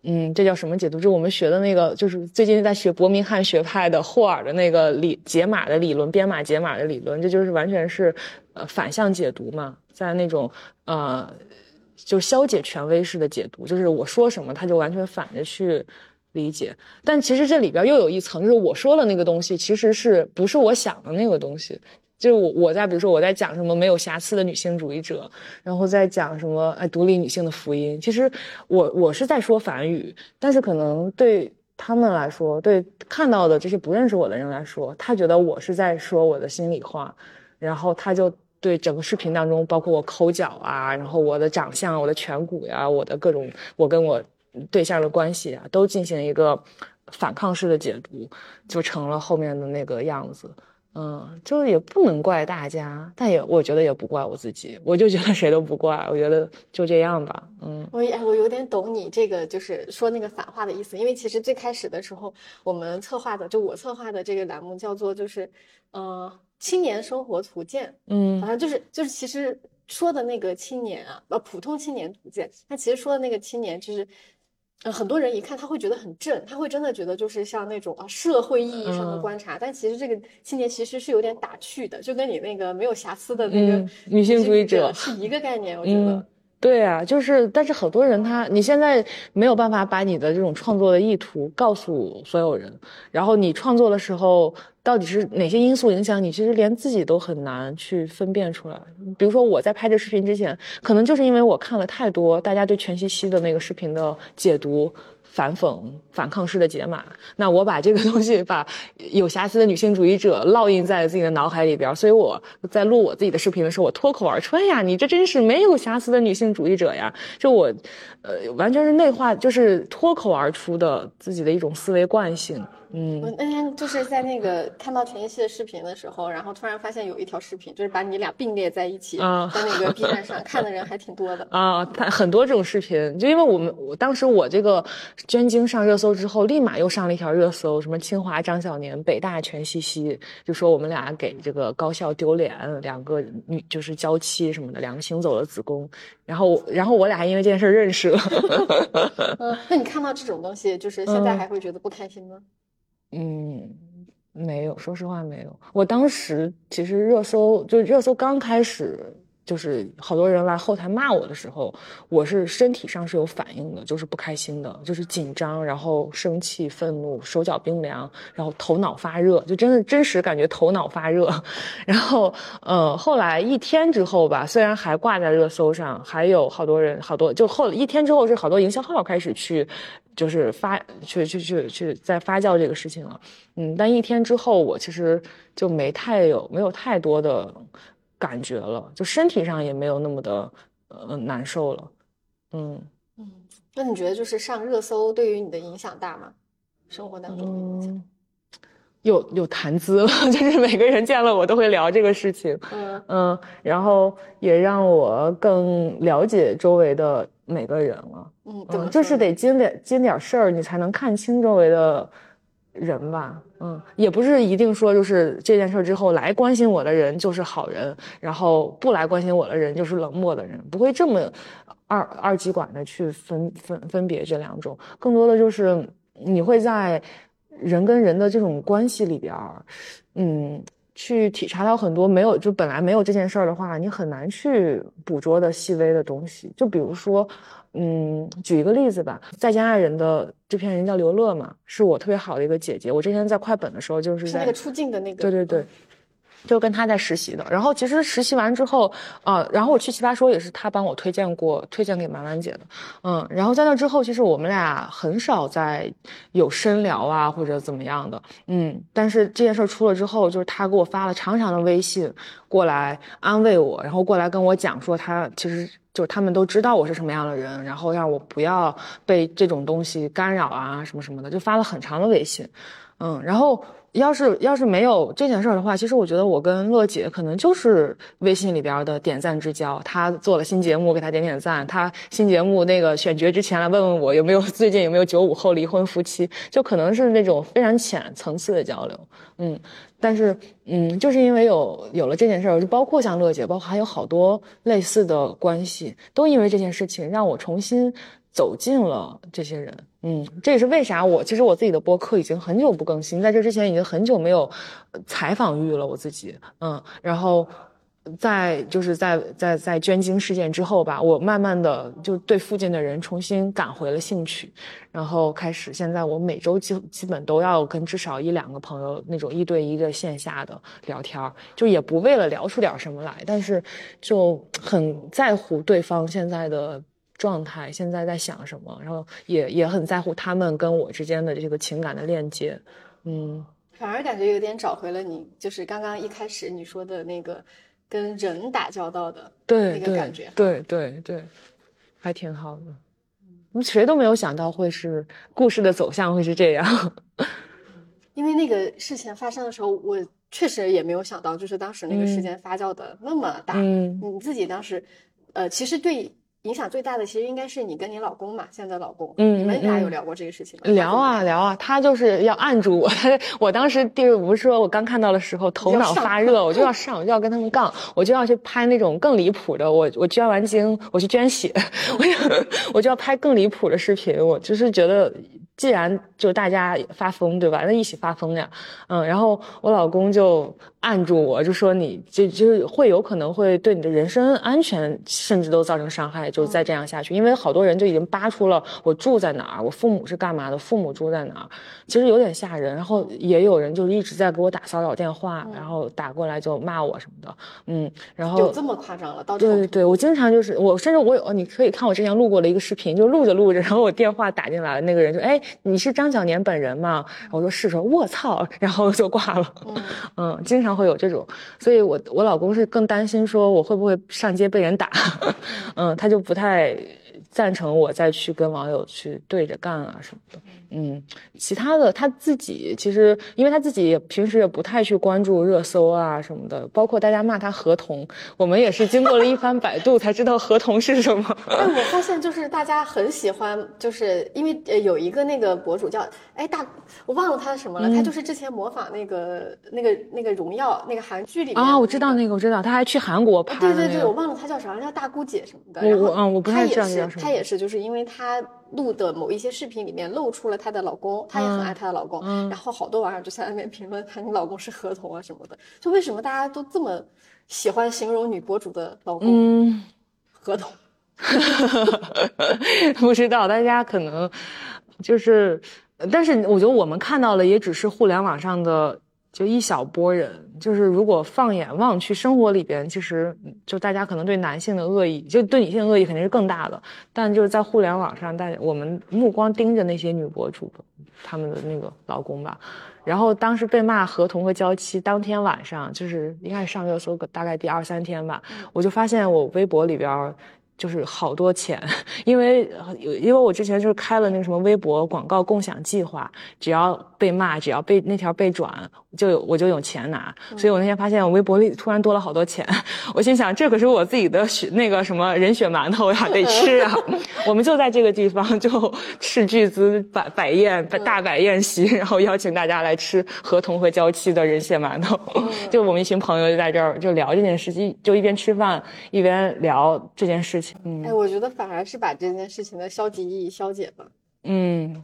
嗯，这叫什么解读？就是我们学的那个，就是最近在学伯明翰学派的霍尔的那个理解码的理论，编码解码的理论，这就是完全是呃反向解读嘛，在那种呃就消解权威式的解读，就是我说什么，他就完全反着去理解。但其实这里边又有一层，就是我说的那个东西，其实是不是我想的那个东西。就是我我在比如说我在讲什么没有瑕疵的女性主义者，然后在讲什么哎独立女性的福音。其实我我是在说反语，但是可能对他们来说，对看到的这些不认识我的人来说，他觉得我是在说我的心里话，然后他就对整个视频当中，包括我抠脚啊，然后我的长相、我的颧骨呀、我的各种我跟我对象的关系啊，都进行一个反抗式的解读，就成了后面的那个样子。嗯，就也不能怪大家，但也我觉得也不怪我自己，我就觉得谁都不怪，我觉得就这样吧。嗯，我哎，我有点懂你这个就是说那个反话的意思，因为其实最开始的时候，我们策划的就我策划的这个栏目叫做就是，呃，青年生活图鉴。嗯，好像就是就是其实说的那个青年啊，呃，普通青年图鉴，他其实说的那个青年就是。呃，很多人一看他会觉得很正，他会真的觉得就是像那种啊社会意义上的观察，但其实这个青年其实是有点打趣的，就跟你那个没有瑕疵的那个女性主义者是一个概念，我觉得。对啊，就是，但是很多人他，你现在没有办法把你的这种创作的意图告诉所有人，然后你创作的时候到底是哪些因素影响你，其实连自己都很难去分辨出来。比如说我在拍这视频之前，可能就是因为我看了太多大家对全息息的那个视频的解读。反讽、反抗式的解码，那我把这个东西，把有瑕疵的女性主义者烙印在自己的脑海里边，所以我在录我自己的视频的时候，我脱口而出：“哎呀，你这真是没有瑕疵的女性主义者呀！”就我，呃，完全是内化，就是脱口而出的自己的一种思维惯性。嗯，我那天就是在那个看到全一系的视频的时候，然后突然发现有一条视频，就是把你俩并列在一起，在那个 B 站上看的人还挺多的啊。他很多这种视频，就因为我们我当时我这个捐精上热搜之后，立马又上了一条热搜，什么清华张小年、北大全西西，就说我们俩给这个高校丢脸，两个女就是娇妻什么的，两个行走的子宫。然后然后我俩还因为这件事认识了。嗯，那你看到这种东西，就是现在还会觉得不开心吗？嗯，嗯没有，说实话没有。我当时其实热搜就热搜刚开始，就是好多人来后台骂我的时候，我是身体上是有反应的，就是不开心的，就是紧张，然后生气、愤怒，手脚冰凉，然后头脑发热，就真的真实感觉头脑发热。然后，呃，后来一天之后吧，虽然还挂在热搜上，还有好多人，好多就后一天之后是好多营销号开始去。就是发去去去去在发酵这个事情了，嗯，但一天之后我其实就没太有没有太多的感觉了，就身体上也没有那么的呃难受了，嗯嗯，那你觉得就是上热搜对于你的影响大吗？生活当中嗯，有有谈资了，就是每个人见了我都会聊这个事情，嗯嗯，然后也让我更了解周围的。每个人了，嗯，就是得经点经点事儿，你才能看清周围的人吧，嗯，也不是一定说就是这件事之后来关心我的人就是好人，然后不来关心我的人就是冷漠的人，不会这么二二极管的去分分分别这两种，更多的就是你会在人跟人的这种关系里边，嗯。去体察到很多没有就本来没有这件事儿的话，你很难去捕捉的细微的东西。就比如说，嗯，举一个例子吧，《再见爱人》的制片人叫刘乐嘛，是我特别好的一个姐姐。我之前在快本的时候就是在那个出镜的那个，对对对。就跟他在实习的，然后其实实习完之后，啊，然后我去奇葩说也是他帮我推荐过，推荐给满满姐的，嗯，然后在那之后，其实我们俩很少在有深聊啊或者怎么样的，嗯，但是这件事出了之后，就是他给我发了长长的微信过来安慰我，然后过来跟我讲说他其实就是他们都知道我是什么样的人，然后让我不要被这种东西干扰啊什么什么的，就发了很长的微信，嗯，然后。要是要是没有这件事儿的话，其实我觉得我跟乐姐可能就是微信里边的点赞之交。她做了新节目，给她点点赞；她新节目那个选角之前来问问我有没有最近有没有九五后离婚夫妻，就可能是那种非常浅层次的交流。嗯，但是嗯，就是因为有有了这件事儿，就包括像乐姐，包括还有好多类似的关系，都因为这件事情让我重新。走进了这些人，嗯，这也是为啥我其实我自己的播客已经很久不更新，在这之前已经很久没有采访欲了，我自己，嗯，然后在就是在在在捐精事件之后吧，我慢慢的就对附近的人重新赶回了兴趣，然后开始现在我每周基基本都要跟至少一两个朋友那种一对一的线下的聊天，就也不为了聊出点什么来，但是就很在乎对方现在的。状态现在在想什么，然后也也很在乎他们跟我之间的这个情感的链接，嗯，反而感觉有点找回了你，就是刚刚一开始你说的那个跟人打交道的那个感觉，对对对，还挺好的，我们，谁都没有想到会是故事的走向会是这样，因为那个事情发生的时候，我确实也没有想到，就是当时那个事件发酵的那么大，嗯，你自己当时，呃，其实对。影响最大的其实应该是你跟你老公嘛，现在老公，嗯，你们俩有聊过这个事情吗？聊啊聊啊，他就是要按住我，他 我当时第不是说我刚看到的时候头脑发 热，我就要上，我就要跟他们杠，我就要去拍那种更离谱的，我我捐完精我去捐血，我我就要拍更离谱的视频，我就是觉得。既然就大家发疯，对吧？那一起发疯呀，嗯，然后我老公就按住我，就说你就就是会有可能会对你的人身安全甚至都造成伤害，就再这样下去，因为好多人就已经扒出了我住在哪儿，我父母是干嘛的，父母住在哪儿，其实有点吓人。然后也有人就一直在给我打骚扰电话，然后打过来就骂我什么的，嗯，然后有这么夸张了？到对对对，我经常就是我甚至我有你可以看我之前录过的一个视频，就录着录着，然后我电话打进来了，那个人就哎。你是张小年本人吗？我说是，说卧槽，然后就挂了。嗯，经常会有这种，所以我我老公是更担心说我会不会上街被人打，嗯，他就不太。赞成我再去跟网友去对着干啊什么的，嗯，其他的他自己其实，因为他自己也平时也不太去关注热搜啊什么的，包括大家骂他合同，我们也是经过了一番百度才知道合同是什么。哎，我 发现就是大家很喜欢，就是因为呃有一个那个博主叫哎大，我忘了他什么了，他就是之前模仿那个那个那个荣耀那个韩剧里面啊，我知道那个我知道，他还去韩国拍。对对对，我忘了他叫啥，叫大姑姐什么的。我我嗯，我不太知道叫什么。她也是，就是因为她录的某一些视频里面露出了她的老公，她也很爱她的老公，然后好多网友就在那边评论她，你老公是合同啊什么的。就为什么大家都这么喜欢形容女博主的老公合同？不知道，大家可能就是，但是我觉得我们看到了也只是互联网上的。就一小波人，就是如果放眼望去，生活里边其实就大家可能对男性的恶意，就对女性的恶意肯定是更大的。但就是在互联网上，大家我们目光盯着那些女博主，他们的那个老公吧。然后当时被骂合同和娇妻，当天晚上就是应该是上热搜个大概第二三天吧，我就发现我微博里边。就是好多钱，因为因为我之前就是开了那个什么微博广告共享计划，只要被骂，只要被那条被转，就有我就有钱拿。所以我那天发现我微博里突然多了好多钱，我心想这可是我自己的血那个什么人血馒头呀，得吃啊！我们就在这个地方就斥巨资摆摆宴大摆宴席，然后邀请大家来吃合同和交期的人血馒头。就我们一群朋友就在这儿就聊这件事情，就一边吃饭一边聊这件事。哎，我觉得反而是把这件事情的消极意义消解了。嗯，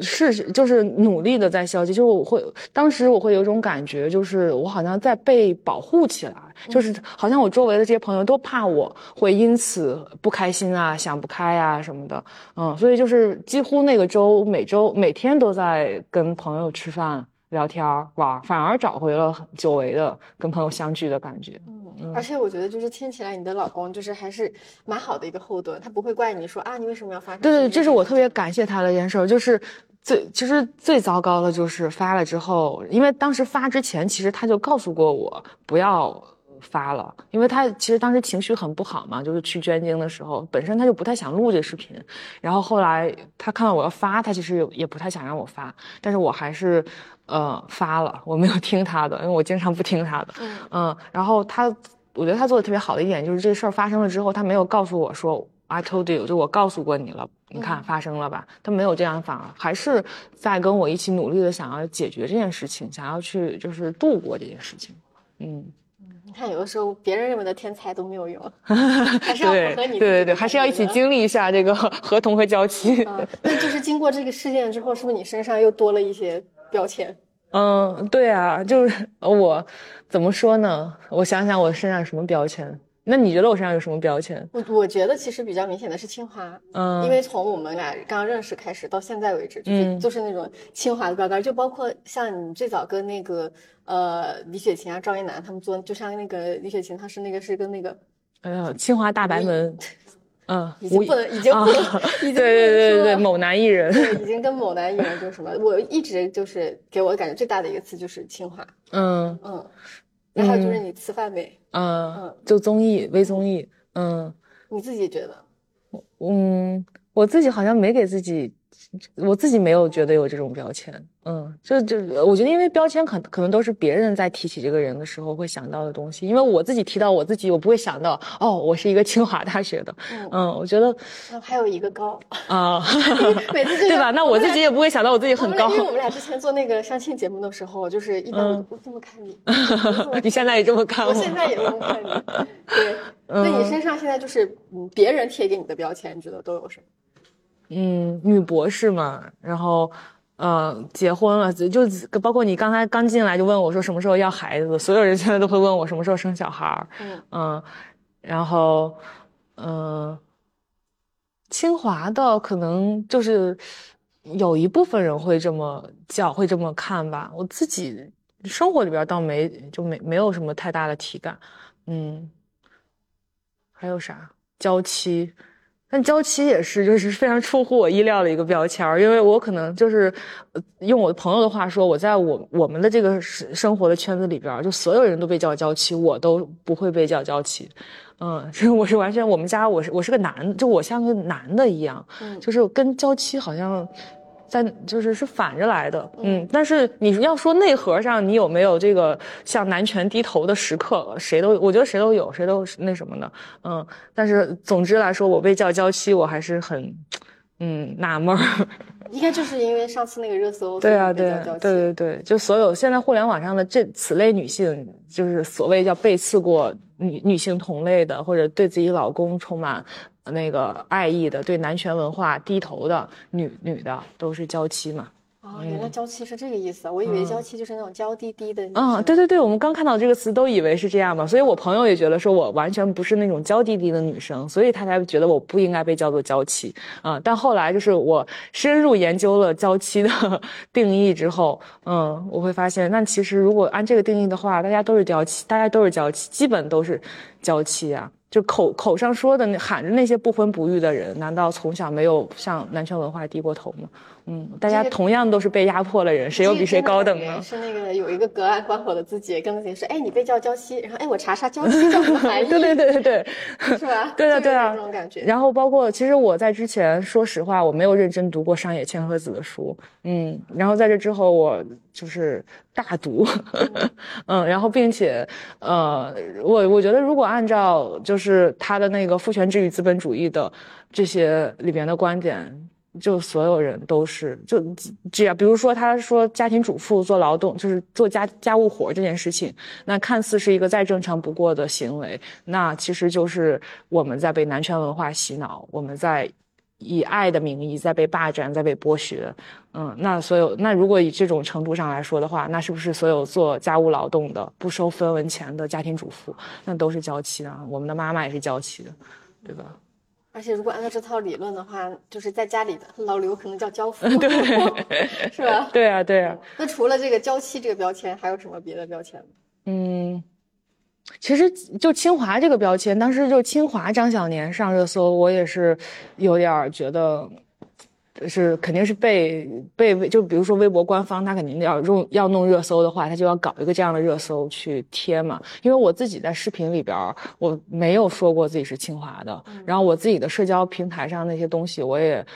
是，就是努力的在消解。就是我会当时我会有种感觉，就是我好像在被保护起来，就是好像我周围的这些朋友都怕我会因此不开心啊、想不开啊什么的。嗯，所以就是几乎那个周每周每天都在跟朋友吃饭。聊天玩，反而找回了久违的跟朋友相聚的感觉。嗯，而且我觉得就是听起来你的老公就是还是蛮好的一个后盾，他不会怪你说啊，你为什么要发？对对，这是我特别感谢他的一件事，就是最其实最糟糕的就是发了之后，因为当时发之前其实他就告诉过我不要。发了，因为他其实当时情绪很不好嘛，就是去捐精的时候，本身他就不太想录这视频，然后后来他看到我要发，他其实也不太想让我发，但是我还是呃发了，我没有听他的，因为我经常不听他的，嗯，然后他，我觉得他做的特别好的一点就是这事儿发生了之后，他没有告诉我说 I told you，就我告诉过你了，你看发生了吧，他没有这样，反而还是在跟我一起努力的想要解决这件事情，想要去就是度过这件事情，嗯。看，有的时候别人认为的天才都没有用，还是要符合你。对对对，还是要一起经历一下这个合同和交期。那就是经过这个事件之后，是不是你身上又多了一些标签？嗯，对啊，就是我怎么说呢？我想想，我身上什么标签？那你觉得我身上有什么标签？我我觉得其实比较明显的是清华，嗯，因为从我们俩刚认识开始到现在为止，就是就是那种清华的标杆，就包括像你最早跟那个呃李雪琴啊、赵一楠他们做，就像那个李雪琴，她是那个是跟那个，哎呀，清华大白门，嗯，已经不能，已经不能，已经对对对对对，某男艺人，对，已经跟某男艺人就是什么，我一直就是给我感觉最大的一个词就是清华，嗯。嗯。然后就是你吃饭没？嗯，就综艺微综艺，嗯，你自己觉得？嗯，我自己好像没给自己，我自己没有觉得有这种标签。嗯，就就我觉得，因为标签可可能都是别人在提起这个人的时候会想到的东西。因为我自己提到我自己，我不会想到哦，我是一个清华大学的。嗯，我觉得还有一个高啊，每次对吧？那我自己也不会想到我自己很高。因为我们俩之前做那个相亲节目的时候，就是一般都这么看你。你现在也这么看我？我现在也这么看你。对，那你身上现在就是别人贴给你的标签，你觉得都有什么？嗯，女博士嘛，然后。呃，结婚了，就包括你刚才刚进来就问我说什么时候要孩子，所有人现在都会问我什么时候生小孩儿。嗯嗯，然后嗯，清华的可能就是有一部分人会这么叫，会这么看吧。我自己生活里边倒没就没没有什么太大的体感。嗯，还有啥娇妻？但娇妻也是，就是非常出乎我意料的一个标签儿，因为我可能就是用我的朋友的话说，我在我我们的这个生生活的圈子里边，就所有人都被叫娇妻，我都不会被叫娇妻，嗯，所 以我是完全我们家我是我是个男，就我像个男的一样，就是跟娇妻好像。在就是是反着来的，嗯，但是你要说内核上，你有没有这个向男权低头的时刻？谁都，我觉得谁都有，谁都是那什么的，嗯。但是总之来说，我被叫娇妻，我还是很，嗯，纳闷儿。应该就是因为上次那个热搜，对啊，对，对对对，就所有现在互联网上的这此类女性，就是所谓叫背刺过女女性同类的，或者对自己老公充满。那个爱意的，对男权文化低头的女女的，都是娇妻嘛。哦，原来娇妻是这个意思，我以为娇妻就是那种娇滴滴的。嗯，对对对，我们刚看到这个词都以为是这样嘛，所以我朋友也觉得说我完全不是那种娇滴滴的女生，所以他才觉得我不应该被叫做娇妻啊。但后来就是我深入研究了娇妻的 定义之后，嗯，我会发现，那其实如果按这个定义的话，大家都是娇妻，大家都是娇妻，基本都是娇妻啊。就口口上说的那喊着那些不婚不育的人，难道从小没有向男权文化低过头吗？嗯，大家同样都是被压迫的人，谁又比谁高等呢？是那个有一个隔岸观火的自己跟自己说：“哎，你被叫娇妻。”然后：“哎，我查查娇妻叫什么含义。”对对对对对，是吧？对啊对啊，这种感觉。然后包括其实我在之前，说实话，我没有认真读过上野千鹤子的书。嗯，然后在这之后，我就是大读。嗯，然后并且呃，我我觉得如果按照就是他的那个父权制与资本主义的这些里边的观点。就所有人都是就这样，比如说他说家庭主妇做劳动就是做家家务活这件事情，那看似是一个再正常不过的行为，那其实就是我们在被男权文化洗脑，我们在以爱的名义在被霸占，在被剥削。嗯，那所有那如果以这种程度上来说的话，那是不是所有做家务劳动的不收分文钱的家庭主妇，那都是娇妻啊？我们的妈妈也是娇妻的，对吧？而且，如果按照这套理论的话，就是在家里的老刘可能叫娇夫，对，是吧？对啊，对啊。那除了这个娇妻这个标签，还有什么别的标签吗？嗯，其实就清华这个标签，当时就清华张小年上热搜，我也是有点觉得。是肯定是被被就比如说微博官方，他肯定要用要弄热搜的话，他就要搞一个这样的热搜去贴嘛。因为我自己在视频里边，我没有说过自己是清华的，然后我自己的社交平台上那些东西，我也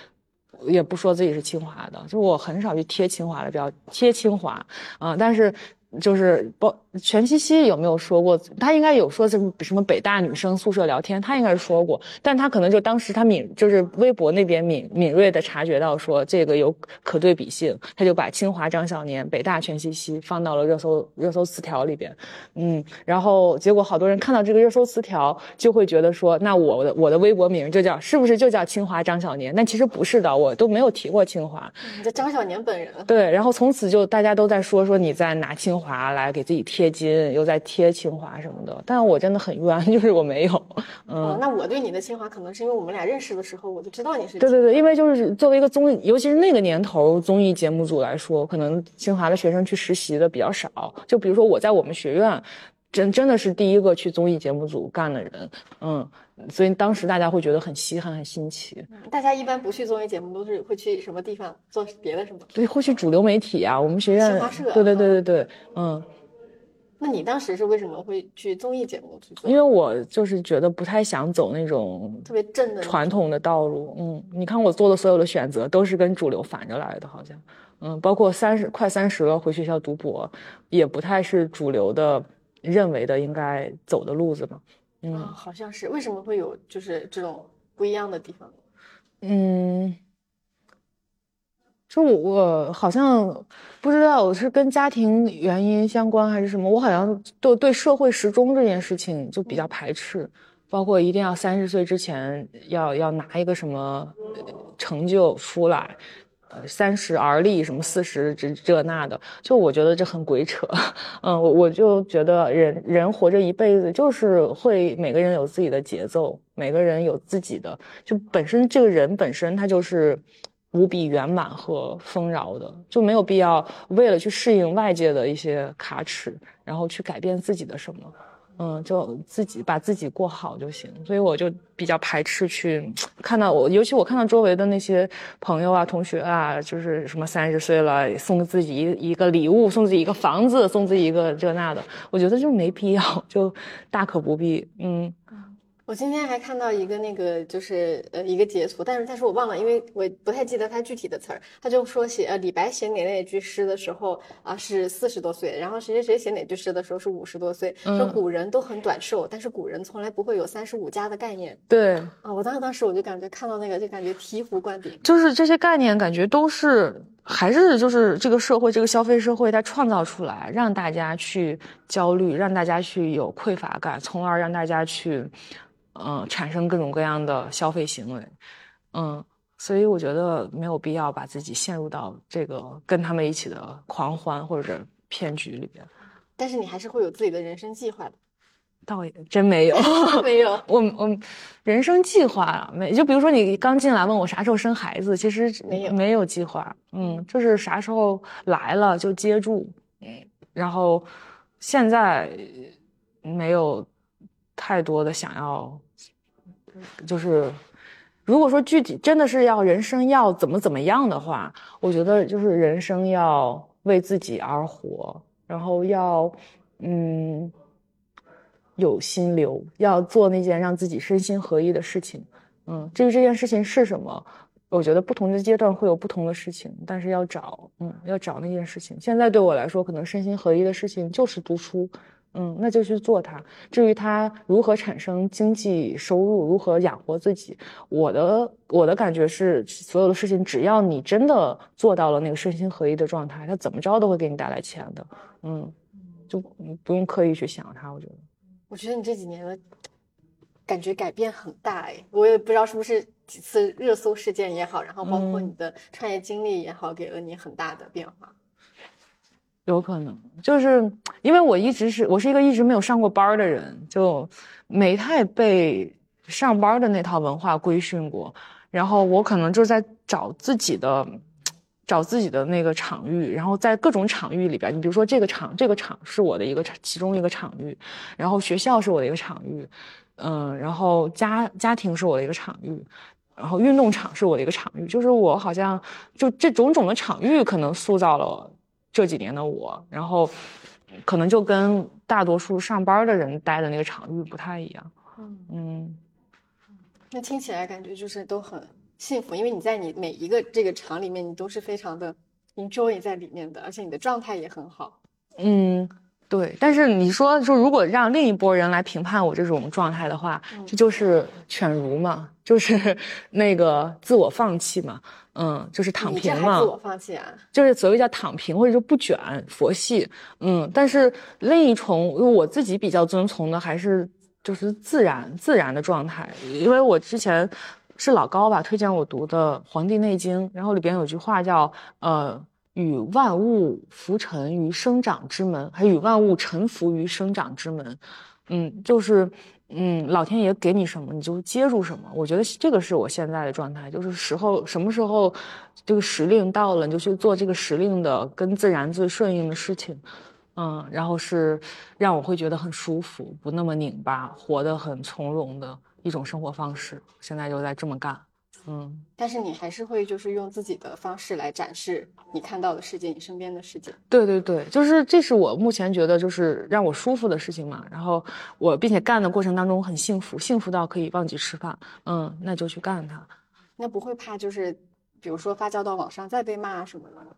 也不说自己是清华的，就我很少去贴清华的标贴清华啊。但是就是包全七七有没有说过？他应该有说什么什么北大女生宿舍聊天，他应该是说过，但他可能就当时他敏就是微博那边敏敏锐的察觉到说这个有可对比性，他就把清华张小年、北大全七七放到了热搜热搜词条里边，嗯，然后结果好多人看到这个热搜词条就会觉得说，那我的我的微博名就叫是不是就叫清华张小年？但其实不是的，我都没有提过清华。你这张小年本人对，然后从此就大家都在说说你在拿清。华来给自己贴金，又在贴清华什么的，但我真的很冤，就是我没有。嗯，那我对你的清华，可能是因为我们俩认识的时候，我就知道你是。对对对，因为就是作为一个综艺，尤其是那个年头综艺节目组来说，可能清华的学生去实习的比较少。就比如说我在我们学院，真真的是第一个去综艺节目组干的人。嗯。所以当时大家会觉得很稀罕、很新奇。大家一般不去综艺节目，都是会去什么地方做别的什么？对，会去主流媒体啊。我们学院，对对对对对，嗯。那你当时是为什么会去综艺节目去做？因为我就是觉得不太想走那种特别正的传统的道路。嗯，你看我做的所有的选择都是跟主流反着来的，好像。嗯，包括三十快三十了回学校读博，也不太是主流的认为的应该走的路子嘛。嗯，好像是。为什么会有就是这种不一样的地方？嗯，就我好像不知道我是跟家庭原因相关还是什么，我好像都对社会时钟这件事情就比较排斥，包括一定要三十岁之前要要拿一个什么成就出来。三十而立，什么四十这这那的，就我觉得这很鬼扯。嗯，我我就觉得人人活着一辈子，就是会每个人有自己的节奏，每个人有自己的，就本身这个人本身他就是无比圆满和丰饶的，就没有必要为了去适应外界的一些卡尺，然后去改变自己的什么。嗯，就自己把自己过好就行，所以我就比较排斥去看到我，尤其我看到周围的那些朋友啊、同学啊，就是什么三十岁了送自己一一个礼物，送自己一个房子，送自己一个这那的，我觉得就没必要，就大可不必。嗯。我今天还看到一个那个，就是呃一个截图，但是但是我忘了，因为我不太记得他具体的词儿。他就说写呃李白写哪哪句诗的时候啊是四十多岁，然后谁谁谁写哪句诗的时候是五十多岁。说古人都很短寿，但是古人从来不会有三十五加的概念。对啊，我当时当时我就感觉看到那个就感觉醍醐灌顶，就是这些概念感觉都是还是就是这个社会这个消费社会它创造出来让大家去焦虑，让大家去有匮乏感，从而让大家去。嗯，产生各种各样的消费行为，嗯，所以我觉得没有必要把自己陷入到这个跟他们一起的狂欢或者骗局里边。但是你还是会有自己的人生计划的。倒也真没有，没有。我我人生计划没，就比如说你刚进来问我啥时候生孩子，其实没有没有计划。嗯，就是啥时候来了就接住。嗯，然后现在没有。太多的想要，就是，如果说具体真的是要人生要怎么怎么样的话，我觉得就是人生要为自己而活，然后要嗯有心流，要做那件让自己身心合一的事情。嗯，至于这件事情是什么，我觉得不同的阶段会有不同的事情，但是要找，嗯，要找那件事情。现在对我来说，可能身心合一的事情就是读书。嗯，那就去做它。至于它如何产生经济收入，如何养活自己，我的我的感觉是，所有的事情只要你真的做到了那个身心合一的状态，它怎么着都会给你带来钱的。嗯，就不用刻意去想它。我觉得，我觉得你这几年的感觉改变很大哎，我也不知道是不是几次热搜事件也好，然后包括你的创业经历也好，给了你很大的变化。有可能，就是因为我一直是我是一个一直没有上过班的人，就没太被上班的那套文化规训过。然后我可能就是在找自己的，找自己的那个场域。然后在各种场域里边，你比如说这个场，这个场是我的一个其中一个场域。然后学校是我的一个场域，嗯，然后家家庭是我的一个场域，然后运动场是我的一个场域。就是我好像就这种种的场域，可能塑造了。这几年的我，然后可能就跟大多数上班的人待的那个场域不太一样。嗯，那听起来感觉就是都很幸福，因为你在你每一个这个厂里面，你都是非常的 enjoy 在里面的，而且你的状态也很好。嗯，对。但是你说，说如果让另一波人来评判我这种状态的话，这就是犬儒嘛，就是 那个自我放弃嘛，嗯，就是躺平嘛。自我放弃啊？就是所谓叫躺平，或者说不卷佛系。嗯，但是另一重，我自己比较遵从的还是就是自然自然的状态，因为我之前是老高吧推荐我读的《黄帝内经》，然后里边有句话叫呃。与万物浮沉于生长之门，还与万物沉浮于生长之门。嗯，就是，嗯，老天爷给你什么，你就接住什么。我觉得这个是我现在的状态，就是时候什么时候这个时令到了，你就去做这个时令的跟自然最顺应的事情。嗯，然后是让我会觉得很舒服，不那么拧巴，活得很从容的一种生活方式。现在就在这么干。嗯，但是你还是会就是用自己的方式来展示你看到的世界，你身边的世界。对对对，就是这是我目前觉得就是让我舒服的事情嘛。然后我并且干的过程当中很幸福，幸福到可以忘记吃饭。嗯，那就去干它。那不会怕就是比如说发酵到网上再被骂什么的？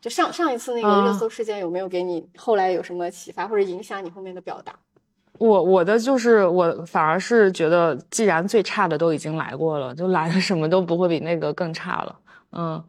就上上一次那个热搜事件有没有给你后来有什么启发或者影响你后面的表达？我我的就是我反而是觉得，既然最差的都已经来过了，就来的什么都不会比那个更差了。嗯，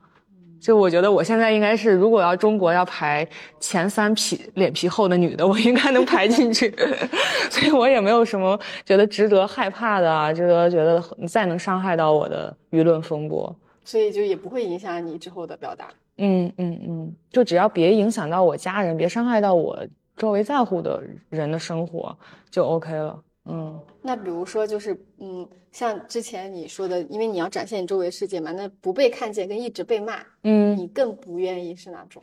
就我觉得我现在应该是，如果要中国要排前三皮脸皮厚的女的，我应该能排进去。所以我也没有什么觉得值得害怕的啊，值得觉得再能伤害到我的舆论风波。所以就也不会影响你之后的表达。嗯嗯嗯，就只要别影响到我家人，别伤害到我。周围在乎的人的生活就 OK 了，嗯。那比如说，就是嗯，像之前你说的，因为你要展现你周围世界嘛，那不被看见跟一直被骂，嗯，你更不愿意是哪种？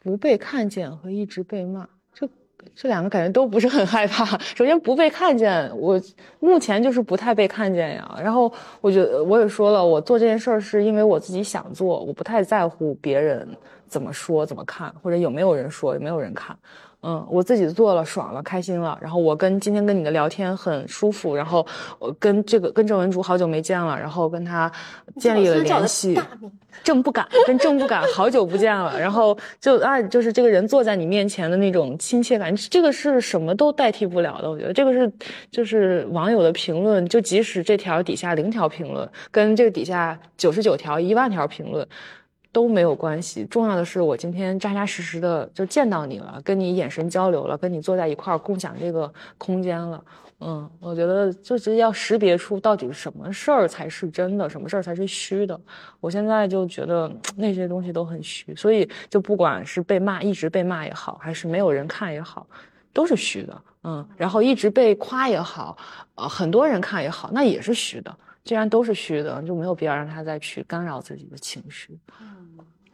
不被看见和一直被骂，这这两个感觉都不是很害怕。首先不被看见，我目前就是不太被看见呀。然后我觉得我也说了，我做这件事儿是因为我自己想做，我不太在乎别人。怎么说怎么看，或者有没有人说，有没有人看，嗯，我自己做了，爽了，开心了。然后我跟今天跟你的聊天很舒服，然后我跟这个跟郑文竹好久没见了，然后跟他建立了联系。郑不敢跟郑不敢好久不见了，然后就啊，就是这个人坐在你面前的那种亲切感，这个是什么都代替不了的。我觉得这个是就是网友的评论，就即使这条底下零条评论，跟这个底下九十九条一万条评论。都没有关系，重要的是我今天扎扎实实的就见到你了，跟你眼神交流了，跟你坐在一块儿共享这个空间了。嗯，我觉得就是要识别出到底什么事儿才是真的，什么事儿才是虚的。我现在就觉得 那些东西都很虚，所以就不管是被骂一直被骂也好，还是没有人看也好，都是虚的。嗯，然后一直被夸也好，呃，很多人看也好，那也是虚的。既然都是虚的，就没有必要让他再去干扰自己的情绪。嗯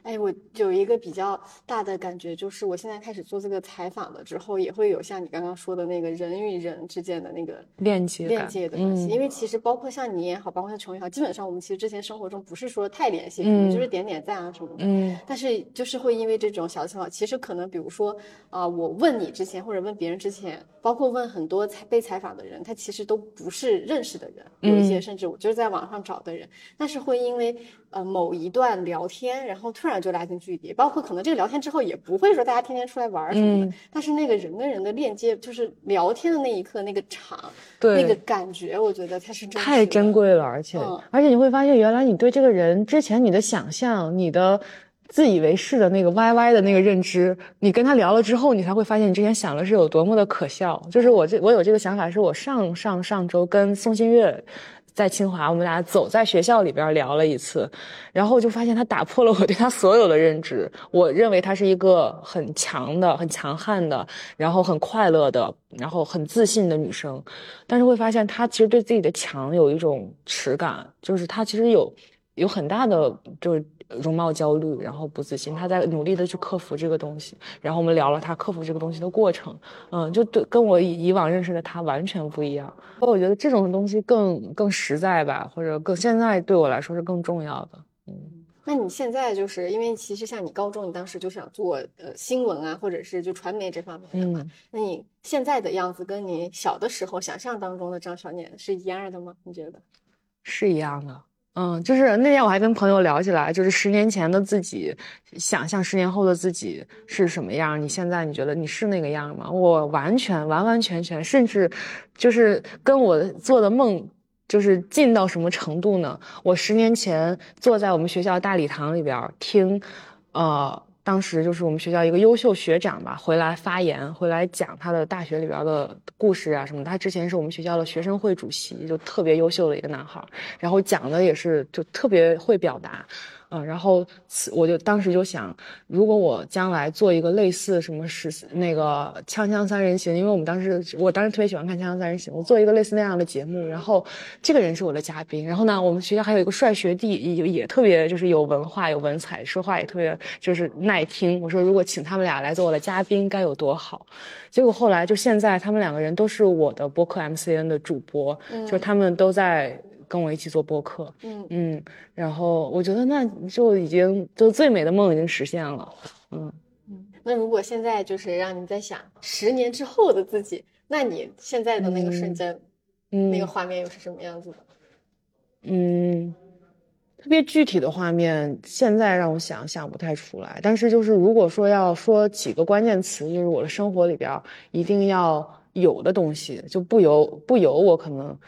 哎，我有一个比较大的感觉，就是我现在开始做这个采访了之后，也会有像你刚刚说的那个人与人之间的那个链接、链接的关系。因为其实包括像你也好，包括像琼也好，基本上我们其实之前生活中不是说太联系，嗯，就是点点赞啊什么的。嗯。但是就是会因为这种小的情况，其实可能比如说啊，我问你之前或者问别人之前，包括问很多采被采访的人，他其实都不是认识的人，有一些甚至我就是在网上找的人，但是会因为。呃，某一段聊天，然后突然就拉近距离，包括可能这个聊天之后也不会说大家天天出来玩什么的，但是那个人跟人的链接，就是聊天的那一刻那个场，对那个感觉，我觉得它是太珍贵了，而且而且你会发现，原来你对这个人之前你的想象，你的自以为是的那个歪歪的那个认知，你跟他聊了之后，你才会发现你之前想的是有多么的可笑。就是我这我有这个想法，是我上上上周跟宋新月。在清华，我们俩走在学校里边聊了一次，然后就发现他打破了我对他所有的认知。我认为他是一个很强的、很强悍的，然后很快乐的，然后很自信的女生，但是会发现她其实对自己的强有一种耻感，就是她其实有有很大的就是。容貌焦虑，然后不自信，他在努力的去克服这个东西。然后我们聊了他克服这个东西的过程，嗯，就对跟我以以往认识的他完全不一样。我觉得这种东西更更实在吧，或者更现在对我来说是更重要的。嗯，那你现在就是因为其实像你高中，你当时就想做呃新闻啊，或者是就传媒这方面的嘛。那你现在的样子跟你小的时候想象当中的张小念是一样的吗？你觉得？是一样的。嗯，就是那天我还跟朋友聊起来，就是十年前的自己，想象十年后的自己是什么样。你现在你觉得你是那个样吗？我完全完完全全，甚至就是跟我做的梦就是近到什么程度呢？我十年前坐在我们学校大礼堂里边听，呃。当时就是我们学校一个优秀学长吧，回来发言，回来讲他的大学里边的故事啊什么。他之前是我们学校的学生会主席，就特别优秀的一个男孩，然后讲的也是就特别会表达。嗯，然后我就当时就想，如果我将来做一个类似什么十那个《锵锵三人行》，因为我们当时我当时特别喜欢看《锵锵三人行》，我做一个类似那样的节目，然后这个人是我的嘉宾，然后呢，我们学校还有一个帅学弟，也也特别就是有文化有文采，说话也特别就是耐听。我说如果请他们俩来做我的嘉宾该有多好，结果后来就现在他们两个人都是我的播客 MCN 的主播，就是他们都在。跟我一起做播客，嗯嗯，然后我觉得那就已经就最美的梦已经实现了，嗯嗯。那如果现在就是让你在想十年之后的自己，那你现在的那个瞬间，嗯，那个画面又是什么样子的？嗯，特别具体的画面，现在让我想想不太出来。但是就是如果说要说几个关键词，就是我的生活里边一定要有的东西，就不由不由我可能。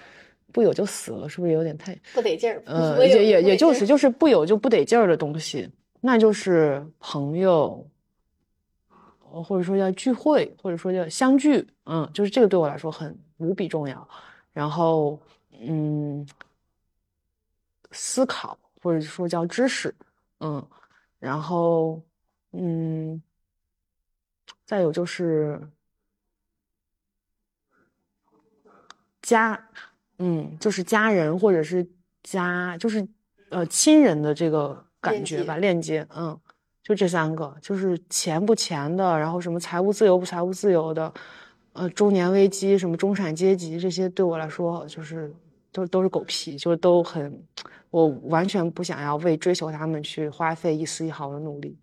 不有就死了，是不是有点太不得劲儿？呃，也也也就是就是不有就不得劲儿的东西，那就是朋友，或者说叫聚会，或者说叫相聚，嗯，就是这个对我来说很无比重要。然后，嗯，思考或者说叫知识，嗯，然后，嗯，再有就是家。嗯，就是家人或者是家，就是呃亲人的这个感觉吧，链接。嗯，就这三个，就是钱不钱的，然后什么财务自由不财务自由的，呃中年危机什么中产阶级这些，对我来说就是都都是狗屁，就是都很，我完全不想要为追求他们去花费一丝一毫的努力。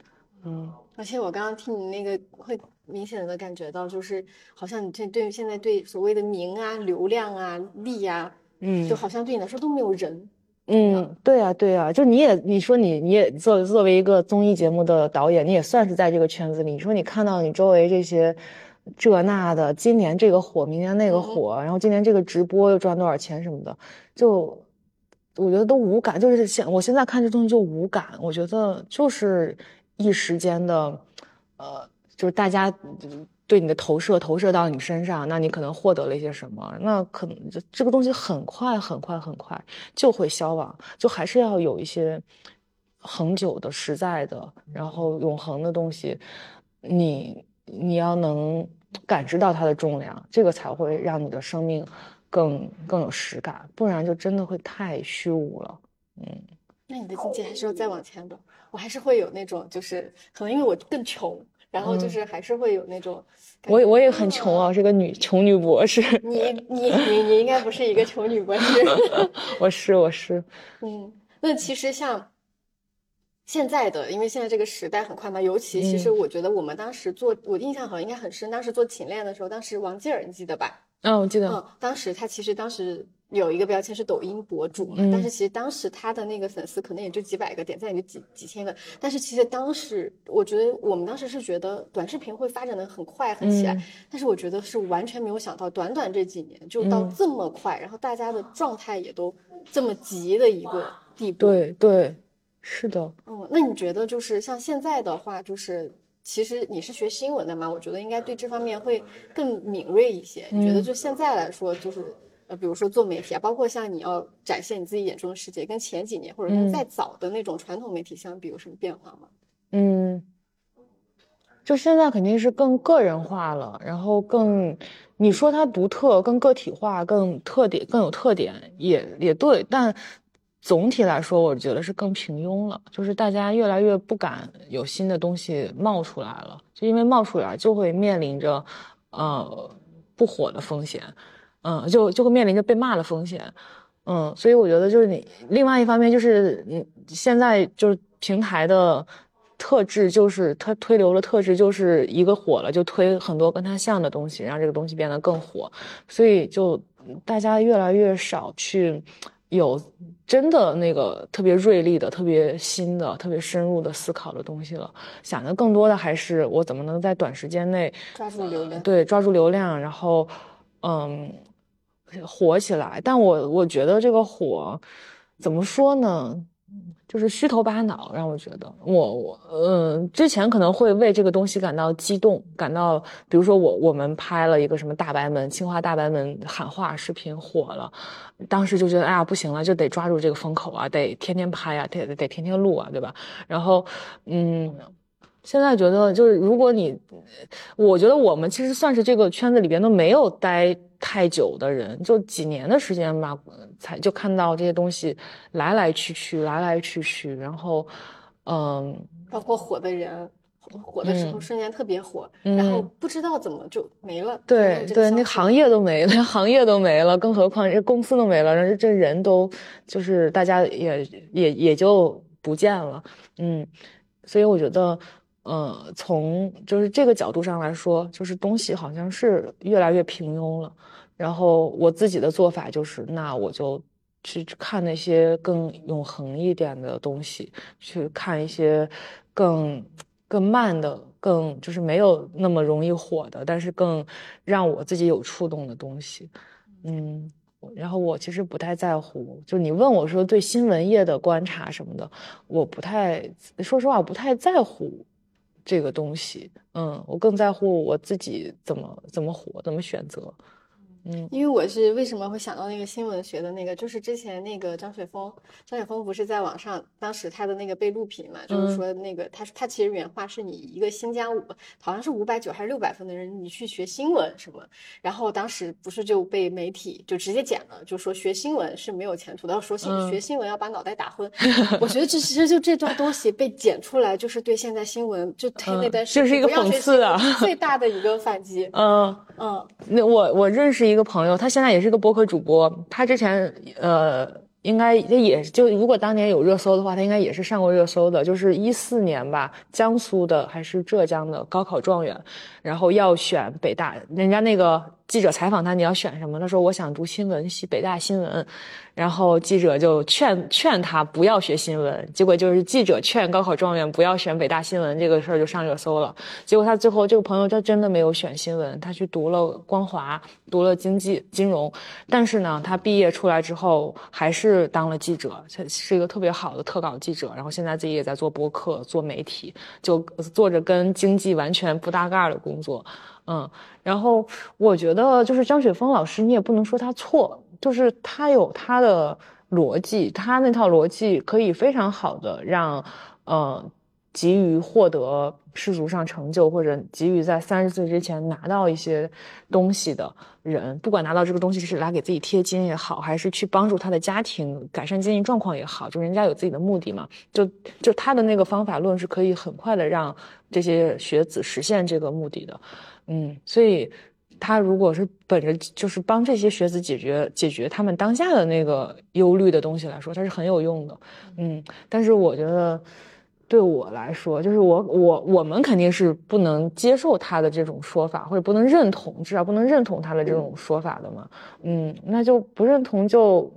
嗯，而且我刚刚听你那个会。明显的感觉到，就是好像你这对现在对所谓的名啊、流量啊、利啊，嗯，就好像对你来说都没有人。嗯，对啊，对啊，就你也你说你你也作作为一个综艺节目的导演，你也算是在这个圈子里。你说你看到你周围这些这那的，今年这个火，明年那个火，然后今年这个直播又赚多少钱什么的，就我觉得都无感。就是现我现在看这东西就无感，我觉得就是一时间的，呃。就是大家对你的投射投射到你身上，那你可能获得了一些什么？那可能这这个东西很快很快很快就会消亡，就还是要有一些恒久的、实在的，然后永恒的东西。你你要能感知到它的重量，这个才会让你的生命更更有实感，不然就真的会太虚无了。嗯，那你的境界还是要再往前的。我还是会有那种，就是可能因为我更穷。然后就是还是会有那种，我我也很穷啊，是个女穷女博士。你你你你应该不是一个穷女博士。我是我是。嗯，那其实像现在的，因为现在这个时代很快嘛，尤其其实我觉得我们当时做，我印象好像应该很深，当时做勤练的时候，当时王静儿你记得吧？嗯，我记得。嗯，当时他其实当时。有一个标签是抖音博主嘛，但是其实当时他的那个粉丝可能也就几百个，点赞也就几几千个。但是其实当时我觉得我们当时是觉得短视频会发展的很快很起来，但是我觉得是完全没有想到短短这几年就到这么快，然后大家的状态也都这么急的一个地步。对对，是的。嗯，那你觉得就是像现在的话，就是其实你是学新闻的嘛？我觉得应该对这方面会更敏锐一些。你觉得就现在来说，就是。呃，比如说做媒体啊，包括像你要展现你自己眼中的世界，跟前几年或者跟再早的那种传统媒体相比，有什么变化吗？嗯，就现在肯定是更个人化了，然后更你说它独特、更个体化、更特点、更有特点，也也对。但总体来说，我觉得是更平庸了，就是大家越来越不敢有新的东西冒出来了，就因为冒出来就会面临着呃不火的风险。嗯，就就会面临着被骂的风险，嗯，所以我觉得就是你另外一方面就是你现在就是平台的特质，就是它推流的特质，就是一个火了就推很多跟它像的东西，让这个东西变得更火，所以就大家越来越少去有真的那个特别锐利的、特别新的、特别深入的思考的东西了。想的更多的还是我怎么能在短时间内抓住流量，对，抓住流量，然后嗯火起来。但我我觉得这个火怎么说呢？就是虚头巴脑，让我觉得我我嗯，之前可能会为这个东西感到激动，感到比如说我我们拍了一个什么大白门清华大白门喊话视频火了，当时就觉得哎呀不行了，就得抓住这个风口啊，得天天拍啊，得得天天录啊，对吧？然后嗯，现在觉得就是如果你，我觉得我们其实算是这个圈子里边都没有待。太久的人，就几年的时间吧，才就看到这些东西来来去去，来来去去，然后，嗯，包括火的人，火的时候瞬间特别火，然后不知道怎么就没了。对对，那行业都没了，行业都没了，更何况这公司都没了，这这人都就是大家也也也就不见了。嗯，所以我觉得。呃，从就是这个角度上来说，就是东西好像是越来越平庸了。然后我自己的做法就是，那我就去看那些更永恒一点的东西，去看一些更更慢的、更就是没有那么容易火的，但是更让我自己有触动的东西。嗯，然后我其实不太在乎，就你问我说对新闻业的观察什么的，我不太，说实话，我不太在乎。这个东西，嗯，我更在乎我自己怎么怎么活，怎么选择。嗯，因为我是为什么会想到那个新闻学的那个，就是之前那个张雪峰，张雪峰不是在网上，当时他的那个被录屏嘛，就是说那个他他其实原话是你一个新疆五好像是五百九还是六百分的人，你去学新闻什么，然后当时不是就被媒体就直接剪了，就说学新闻是没有前途的，说新学新闻要把脑袋打昏。我觉得这其实就这段东西被剪出来，就是对现在新闻就 推那段这是一个讽刺啊，最大的一个反击。嗯嗯，那我我认识一。一个朋友，他现在也是个播客主播。他之前呃，应该他也就如果当年有热搜的话，他应该也是上过热搜的。就是一四年吧，江苏的还是浙江的高考状元，然后要选北大，人家那个记者采访他，你要选什么？他说我想读新闻系，北大新闻。然后记者就劝劝他不要学新闻，结果就是记者劝高考状元不要选北大新闻，这个事儿就上热搜了。结果他最后这个朋友他真的没有选新闻，他去读了光华，读了经济金融，但是呢，他毕业出来之后还是当了记者，是一个特别好的特稿记者。然后现在自己也在做播客，做媒体，就做着跟经济完全不搭嘎的工工作。嗯，然后我觉得就是张雪峰老师，你也不能说他错。就是他有他的逻辑，他那套逻辑可以非常好的让，呃，急于获得世俗上成就或者急于在三十岁之前拿到一些东西的人，不管拿到这个东西是来给自己贴金也好，还是去帮助他的家庭改善经济状况也好，就人家有自己的目的嘛，就就他的那个方法论是可以很快的让这些学子实现这个目的的，嗯，所以。他如果是本着就是帮这些学子解决解决他们当下的那个忧虑的东西来说，他是很有用的，嗯。但是我觉得，对我来说，就是我我我们肯定是不能接受他的这种说法，或者不能认同，至少不能认同他的这种说法的嘛，嗯。那就不认同就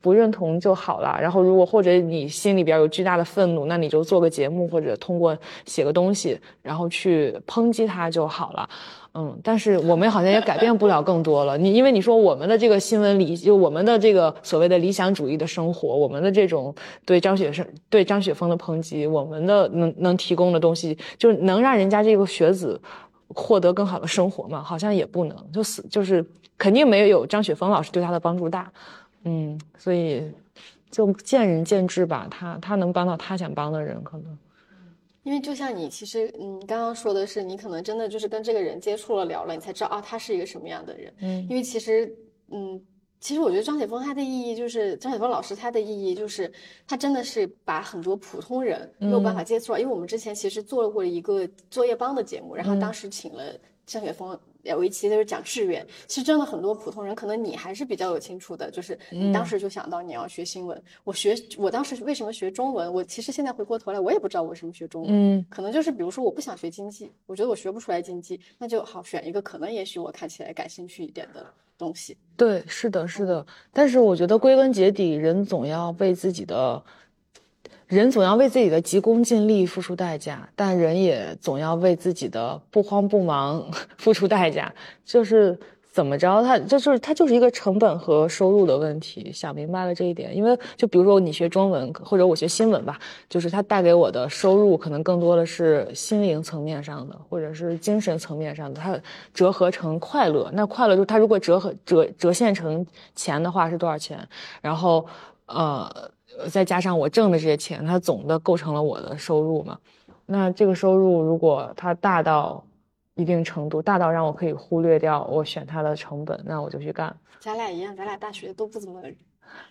不认同就好了。然后如果或者你心里边有巨大的愤怒，那你就做个节目或者通过写个东西，然后去抨击他就好了。嗯，但是我们好像也改变不了更多了。你因为你说我们的这个新闻理，就我们的这个所谓的理想主义的生活，我们的这种对张雪生、对张雪峰的抨击，我们的能能提供的东西，就能让人家这个学子获得更好的生活吗？好像也不能，就死就是肯定没有张雪峰老师对他的帮助大。嗯，所以就见仁见智吧。他他能帮到他想帮的人，可能。因为就像你，其实嗯，刚刚说的是，你可能真的就是跟这个人接触了聊了，你才知道啊，他是一个什么样的人。嗯，因为其实嗯，其实我觉得张雪峰他的意义就是张雪峰老师他的意义就是他真的是把很多普通人没有办法接触到。因为我们之前其实做过一个作业帮的节目，然后当时请了张雪峰有一期就是讲志愿，其实真的很多普通人，可能你还是比较有清楚的，就是你当时就想到你要学新闻。我学，我当时为什么学中文？我其实现在回过头来，我也不知道为什么学中文。嗯，可能就是比如说我不想学经济，我觉得我学不出来经济，那就好选一个可能也许我看起来感兴趣一点的东西。对，是的，是的。但是我觉得归根结底，人总要为自己的。人总要为自己的急功近利付出代价，但人也总要为自己的不慌不忙 付出代价。就是怎么着，它就是它就是一个成本和收入的问题。想明白了这一点，因为就比如说你学中文或者我学新闻吧，就是它带给我的收入可能更多的是心灵层面上的，或者是精神层面上的。它折合成快乐，那快乐就它如果折合折折现成钱的话是多少钱？然后呃。再加上我挣的这些钱，它总的构成了我的收入嘛。那这个收入如果它大到一定程度，大到让我可以忽略掉我选它的成本，那我就去干。咱俩一样，咱俩大学都不怎么。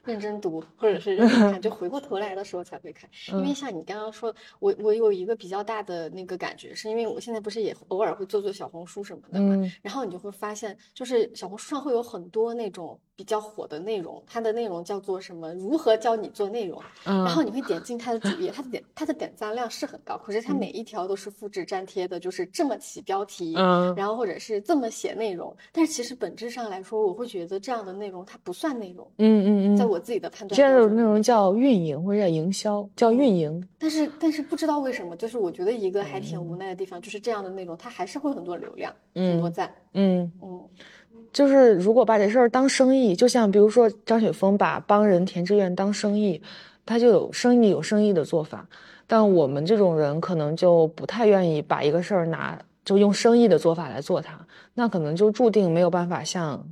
认真读，或者是认真看，就回过头来的时候才会看。因为像你刚刚说，我我有一个比较大的那个感觉，是因为我现在不是也偶尔会做做小红书什么的嘛，然后你就会发现，就是小红书上会有很多那种比较火的内容，它的内容叫做什么？如何教你做内容？然后你会点进它的主页，它的点它的点赞量是很高，可是它每一条都是复制粘贴的，就是这么起标题，然后或者是这么写内容。但是其实本质上来说，我会觉得这样的内容它不算内容。嗯嗯嗯。在我自己的判断，这种内容叫运营或者叫营销，叫运营。但是，但是不知道为什么，就是我觉得一个还挺无奈的地方，就是这样的内容，它还是会很多流量，很多赞。嗯嗯，就是如果把这事儿当生意，就像比如说张雪峰把帮人填志愿当生意，他就有生意有生意的做法。但我们这种人可能就不太愿意把一个事儿拿就用生意的做法来做它，那可能就注定没有办法像。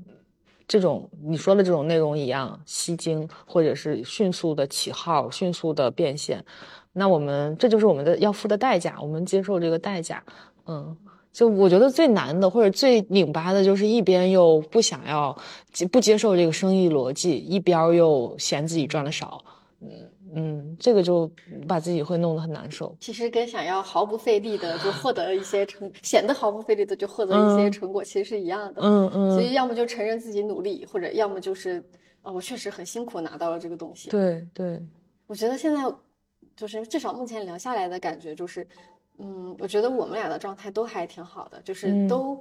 这种你说的这种内容一样吸睛，或者是迅速的起号、迅速的变现，那我们这就是我们的要付的代价，我们接受这个代价。嗯，就我觉得最难的或者最拧巴的就是一边又不想要不接受这个生意逻辑，一边又嫌自己赚的少。嗯。嗯，这个就把自己会弄得很难受。其实跟想要毫不费力的就获得一些成，显得毫不费力的就获得一些成果，其实是一样的。嗯嗯。所以要么就承认自己努力，或者要么就是啊，我确实很辛苦拿到了这个东西。对对。我觉得现在就是至少目前聊下来的感觉就是，嗯，我觉得我们俩的状态都还挺好的，就是都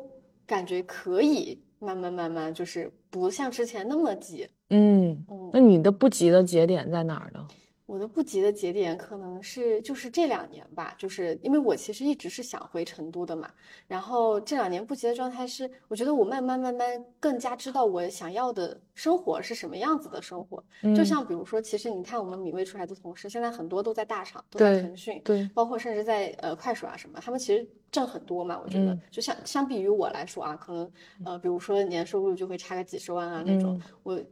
感觉可以慢慢慢慢，就是不像之前那么急。嗯嗯。那你的不急的节点在哪儿呢？我的不急的节点可能是就是这两年吧，就是因为我其实一直是想回成都的嘛，然后这两年不急的状态是，我觉得我慢慢慢慢更加知道我想要的生活是什么样子的生活。就像比如说，其实你看我们米未出来的同事，现在很多都在大厂，都在腾讯，对，包括甚至在呃快手啊什么，他们其实挣很多嘛。我觉得，就像相比于我来说啊，可能呃，比如说年收入就会差个几十万啊那种，我。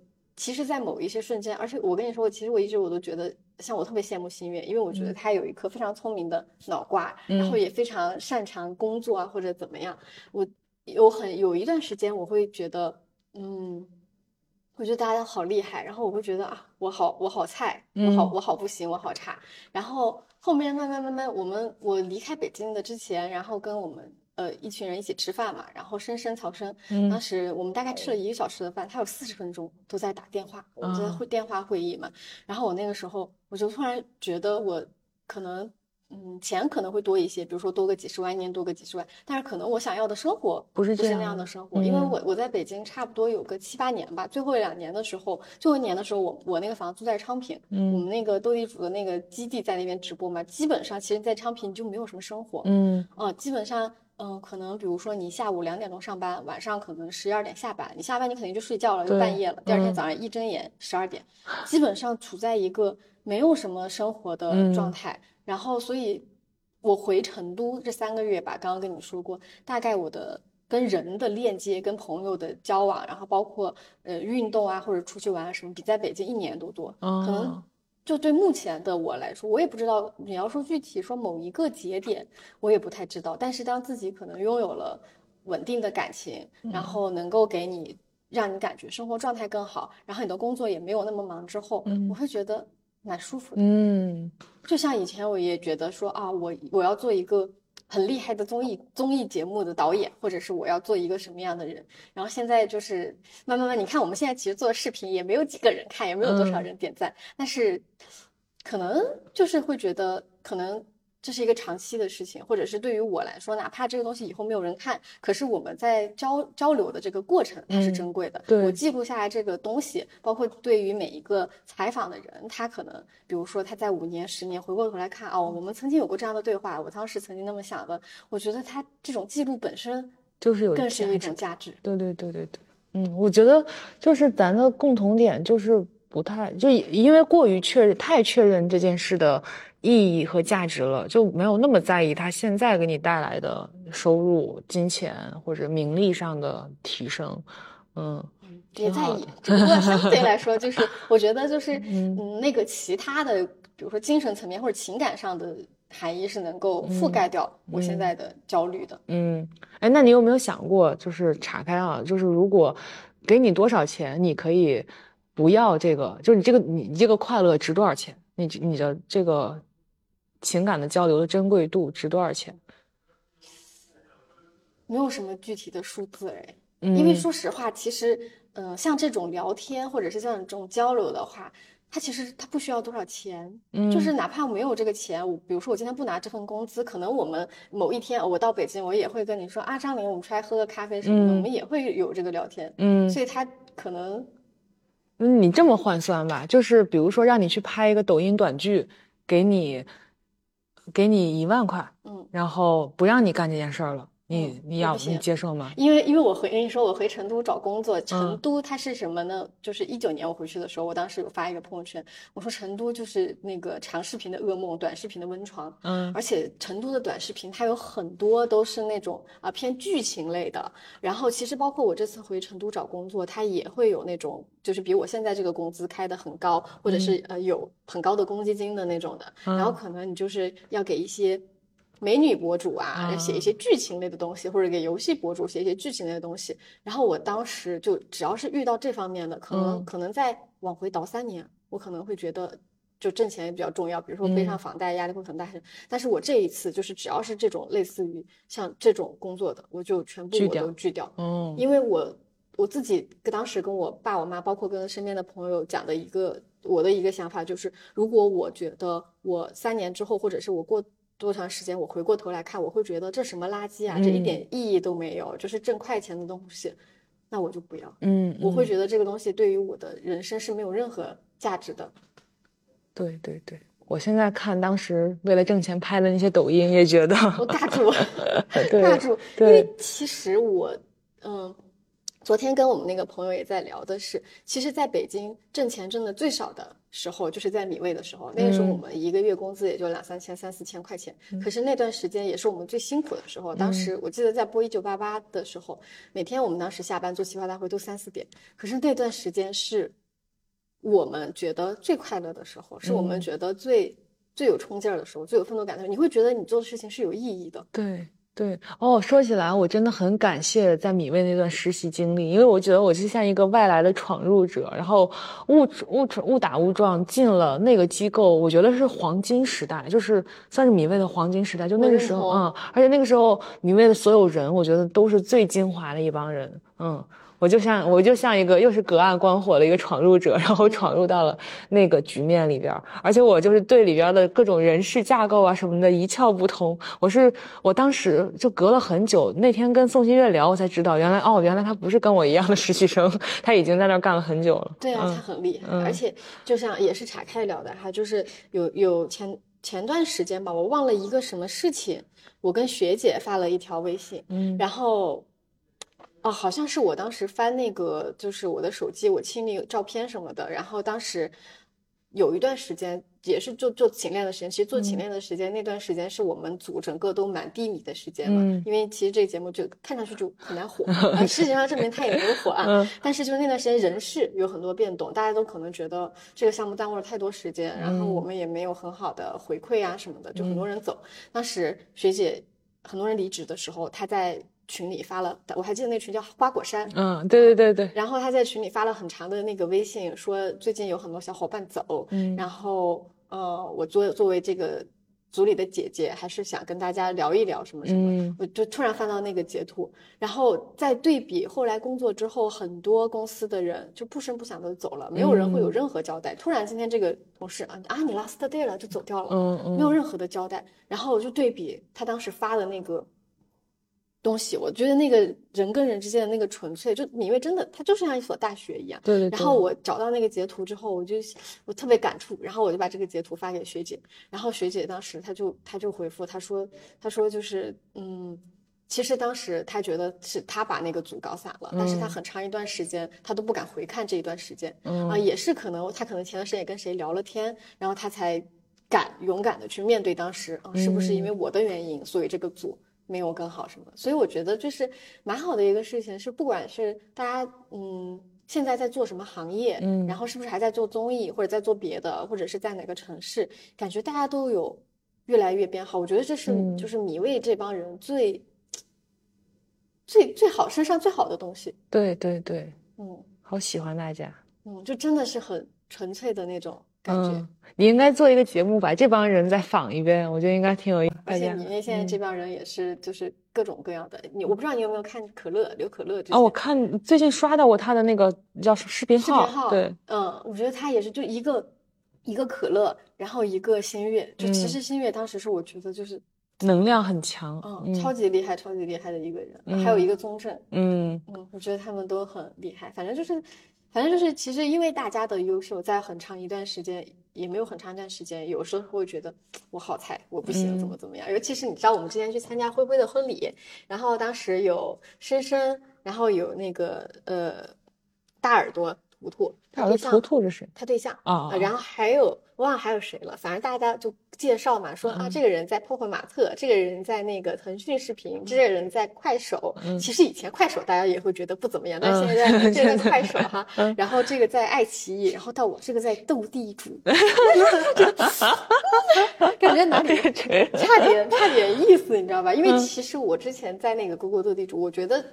其实，在某一些瞬间，而且我跟你说，我其实我一直我都觉得，像我特别羡慕心月，因为我觉得他有一颗非常聪明的脑瓜，然后也非常擅长工作啊，或者怎么样。我有很有一段时间，我会觉得，嗯，我觉得大家都好厉害，然后我会觉得啊，我好我好菜，我好我好不行，我好差。然后后面慢慢慢慢，我们我离开北京的之前，然后跟我们。呃，一群人一起吃饭嘛，然后深深曹生，当时我们大概吃了一个小时的饭，他有四十分钟都在打电话，我们在会电话会议嘛。然后我那个时候，我就突然觉得我可能，嗯，钱可能会多一些，比如说多个几十万，一年多个几十万，但是可能我想要的生活不是不是那样的生活，因为我我在北京差不多有个七八年吧，最后两年的时候，最后一年的时候，我我那个房租在昌平，嗯，我们那个斗地主的那个基地在那边直播嘛，基本上其实，在昌平就没有什么生活，嗯，啊，基本上。嗯，可能比如说你下午两点钟上班，晚上可能十一二点下班，你下班你肯定就睡觉了，就半夜了。第二天早上一睁眼十二点，基本上处在一个没有什么生活的状态。然后，所以我回成都这三个月吧，刚刚跟你说过，大概我的跟人的链接、跟朋友的交往，然后包括呃运动啊或者出去玩啊什么，比在北京一年都多，可能。就对目前的我来说，我也不知道你要说具体说某一个节点，我也不太知道。但是当自己可能拥有了稳定的感情，然后能够给你让你感觉生活状态更好，然后你的工作也没有那么忙之后，我会觉得蛮舒服的。嗯，就像以前我也觉得说啊，我我要做一个很厉害的综艺综艺节目的导演，或者是我要做一个什么样的人。然后现在就是慢慢慢，你看我们现在其实做视频也没有几个人看，也没有多少人点赞，但是可能就是会觉得可能。这是一个长期的事情，或者是对于我来说，哪怕这个东西以后没有人看，可是我们在交交流的这个过程它是珍贵的。对我记录下来这个东西，包括对于每一个采访的人，他可能，比如说他在五年、十年回过头来看，哦，我们曾经有过这样的对话，我当时曾经那么想的，我觉得他这种记录本身就是有更是一种价值。对对对对对，嗯，我觉得就是咱的共同点就是不太，就因为过于确认、太确认这件事的。意义和价值了，就没有那么在意他现在给你带来的收入、金钱或者名利上的提升，嗯，别在意。只不过相对来说，就是我觉得就是嗯，那个其他的，比如说精神层面或者情感上的含义是能够覆盖掉我现在的焦虑的。嗯，哎，那你有没有想过，就是岔开啊，就是如果给你多少钱，你可以不要这个，就是你这个你这个快乐值多少钱？你你的这个。情感的交流的珍贵度值多少钱？没有什么具体的数字哎，因为说实话，其实，嗯，像这种聊天或者是像这种交流的话，它其实它不需要多少钱，嗯，就是哪怕没有这个钱，我比如说我今天不拿这份工资，可能我们某一天我到北京，我也会跟你说啊，张玲，我们出来喝个咖啡什么的，我们也会有这个聊天，嗯，所以它可能，嗯，你这么换算吧，就是比如说让你去拍一个抖音短剧，给你。给你一万块，嗯，然后不让你干这件事儿了。你你要你接受吗？因为因为我回跟你说，我回成都找工作。成都它是什么呢？就是一九年我回去的时候，我当时有发一个朋友圈，我说成都就是那个长视频的噩梦，短视频的温床。嗯，而且成都的短视频它有很多都是那种啊偏剧情类的。然后其实包括我这次回成都找工作，它也会有那种就是比我现在这个工资开的很高，或者是呃有很高的公积金的那种的。然后可能你就是要给一些。美女博主啊，写一些剧情类的东西，或者给游戏博主写一些剧情类的东西。然后我当时就只要是遇到这方面的，可能可能再往回倒三年，我可能会觉得就挣钱也比较重要，比如说背上房贷压力会很大。但是我这一次就是只要是这种类似于像这种工作的，我就全部我都拒掉。嗯，因为我我自己当时跟我爸我妈，包括跟身边的朋友讲的一个我的一个想法就是，如果我觉得我三年之后，或者是我过。多长时间？我回过头来看，我会觉得这什么垃圾啊，这一点意义都没有，就是挣快钱的东西，那我就不要。嗯，我会觉得这个东西对于我的人生是没有任何价值的。对对对，我现在看当时为了挣钱拍的那些抖音，也觉得我大住，大住，因为其实我，嗯。昨天跟我们那个朋友也在聊的是，其实在北京挣钱挣的最少的时候，就是在米味的时候。那个时候我们一个月工资也就两三千、三四千块钱。可是那段时间也是我们最辛苦的时候。当时我记得在播一九八八的时候，每天我们当时下班做企划大会都三四点。可是那段时间是我们觉得最快乐的时候，是我们觉得最最有冲劲儿的时候，最有奋斗感的时候。你会觉得你做的事情是有意义的。对。对哦，说起来，我真的很感谢在米味那段实习经历，因为我觉得我就像一个外来的闯入者，然后误误误打误撞进了那个机构，我觉得是黄金时代，就是算是米味的黄金时代，就那个时候啊，而且那个时候米味的所有人，我觉得都是最精华的一帮人，嗯。我就像我就像一个又是隔岸观火的一个闯入者，然后闯入到了那个局面里边，而且我就是对里边的各种人事架构啊什么的一窍不通。我是我当时就隔了很久，那天跟宋新月聊，我才知道原来哦，原来他不是跟我一样的实习生，他已经在那儿干了很久了。对啊，他很厉害，而且就像也是岔开聊的哈，就是有有前前段时间吧，我忘了一个什么事情，我跟学姐发了一条微信，嗯，然后。哦，好像是我当时翻那个，就是我的手机，我清理照片什么的。然后当时有一段时间也是做做勤练的时间，其实做勤练的时间那段时间是我们组整个都蛮低迷的时间嘛。因为其实这个节目就看上去就很难火，事实上证明它也没有火啊。但是就是那段时间人事有很多变动，大家都可能觉得这个项目耽误了太多时间，然后我们也没有很好的回馈啊什么的，就很多人走。当时学姐很多人离职的时候，她在。群里发了，我还记得那群叫花果山。嗯，对对对对。然后他在群里发了很长的那个微信，说最近有很多小伙伴走。嗯。然后呃，我作作为这个组里的姐姐还是想跟大家聊一聊什么什么，嗯我就突然翻到那个截图，然后再对比后来工作之后，很多公司的人就不声不响的走了，没有人会有任何交代。突然今天这个同事啊啊，你 last day 了就走掉了，嗯嗯没有任何的交代。然后我就对比他当时发的那个。东西，我觉得那个人跟人之间的那个纯粹，就敏锐真的，它就是像一所大学一样。对对。然后我找到那个截图之后，我就我特别感触，然后我就把这个截图发给学姐，然后学姐当时她就她就回复，她说她说就是嗯，其实当时她觉得是她把那个组搞散了，但是她很长一段时间她都不敢回看这一段时间啊，也是可能她可能前段时间也跟谁聊了天，然后她才敢勇敢的去面对当时啊，是不是因为我的原因，所以这个组。没有更好什么，所以我觉得就是蛮好的一个事情，是不管是大家嗯现在在做什么行业，嗯，然后是不是还在做综艺或者在做别的，或者是在哪个城市，感觉大家都有越来越变好。我觉得这是就是米未这帮人最最最好身上最好的东西。对对对，嗯，好喜欢大家，嗯，就真的是很纯粹的那种。嗯，你应该做一个节目，把这帮人再访一遍，我觉得应该挺有意思。而且你那现在这帮人也是，就是各种各样的。你我不知道你有没有看可乐刘可乐？哦，我看最近刷到过他的那个叫视频号。视频号，对，嗯，我觉得他也是，就一个一个可乐，然后一个新月，就其实新月当时是我觉得就是能量很强，嗯，超级厉害，超级厉害的一个人。还有一个宗正，嗯嗯，我觉得他们都很厉害。反正就是。反正就是，其实因为大家的优秀，在很长一段时间也没有很长一段时间，有时候会觉得我好菜，我不行，怎么怎么样。尤其是你知道，我们之前去参加灰灰的婚礼，然后当时有深深，然后有那个呃大耳朵图图，大耳朵图图是谁？他对象啊，然后还有我。忘了还有谁了，反正大家就介绍嘛，说啊，这个人在泡泡马特，这个人在那个腾讯视频，这个人在快手。其实以前快手大家也会觉得不怎么样，但是现在这个快手哈，然后这个在爱奇艺，然后到我这个在斗地主，感觉哪里 差点差点意思，你知道吧？因为其实我之前在那个谷歌斗地主，我觉得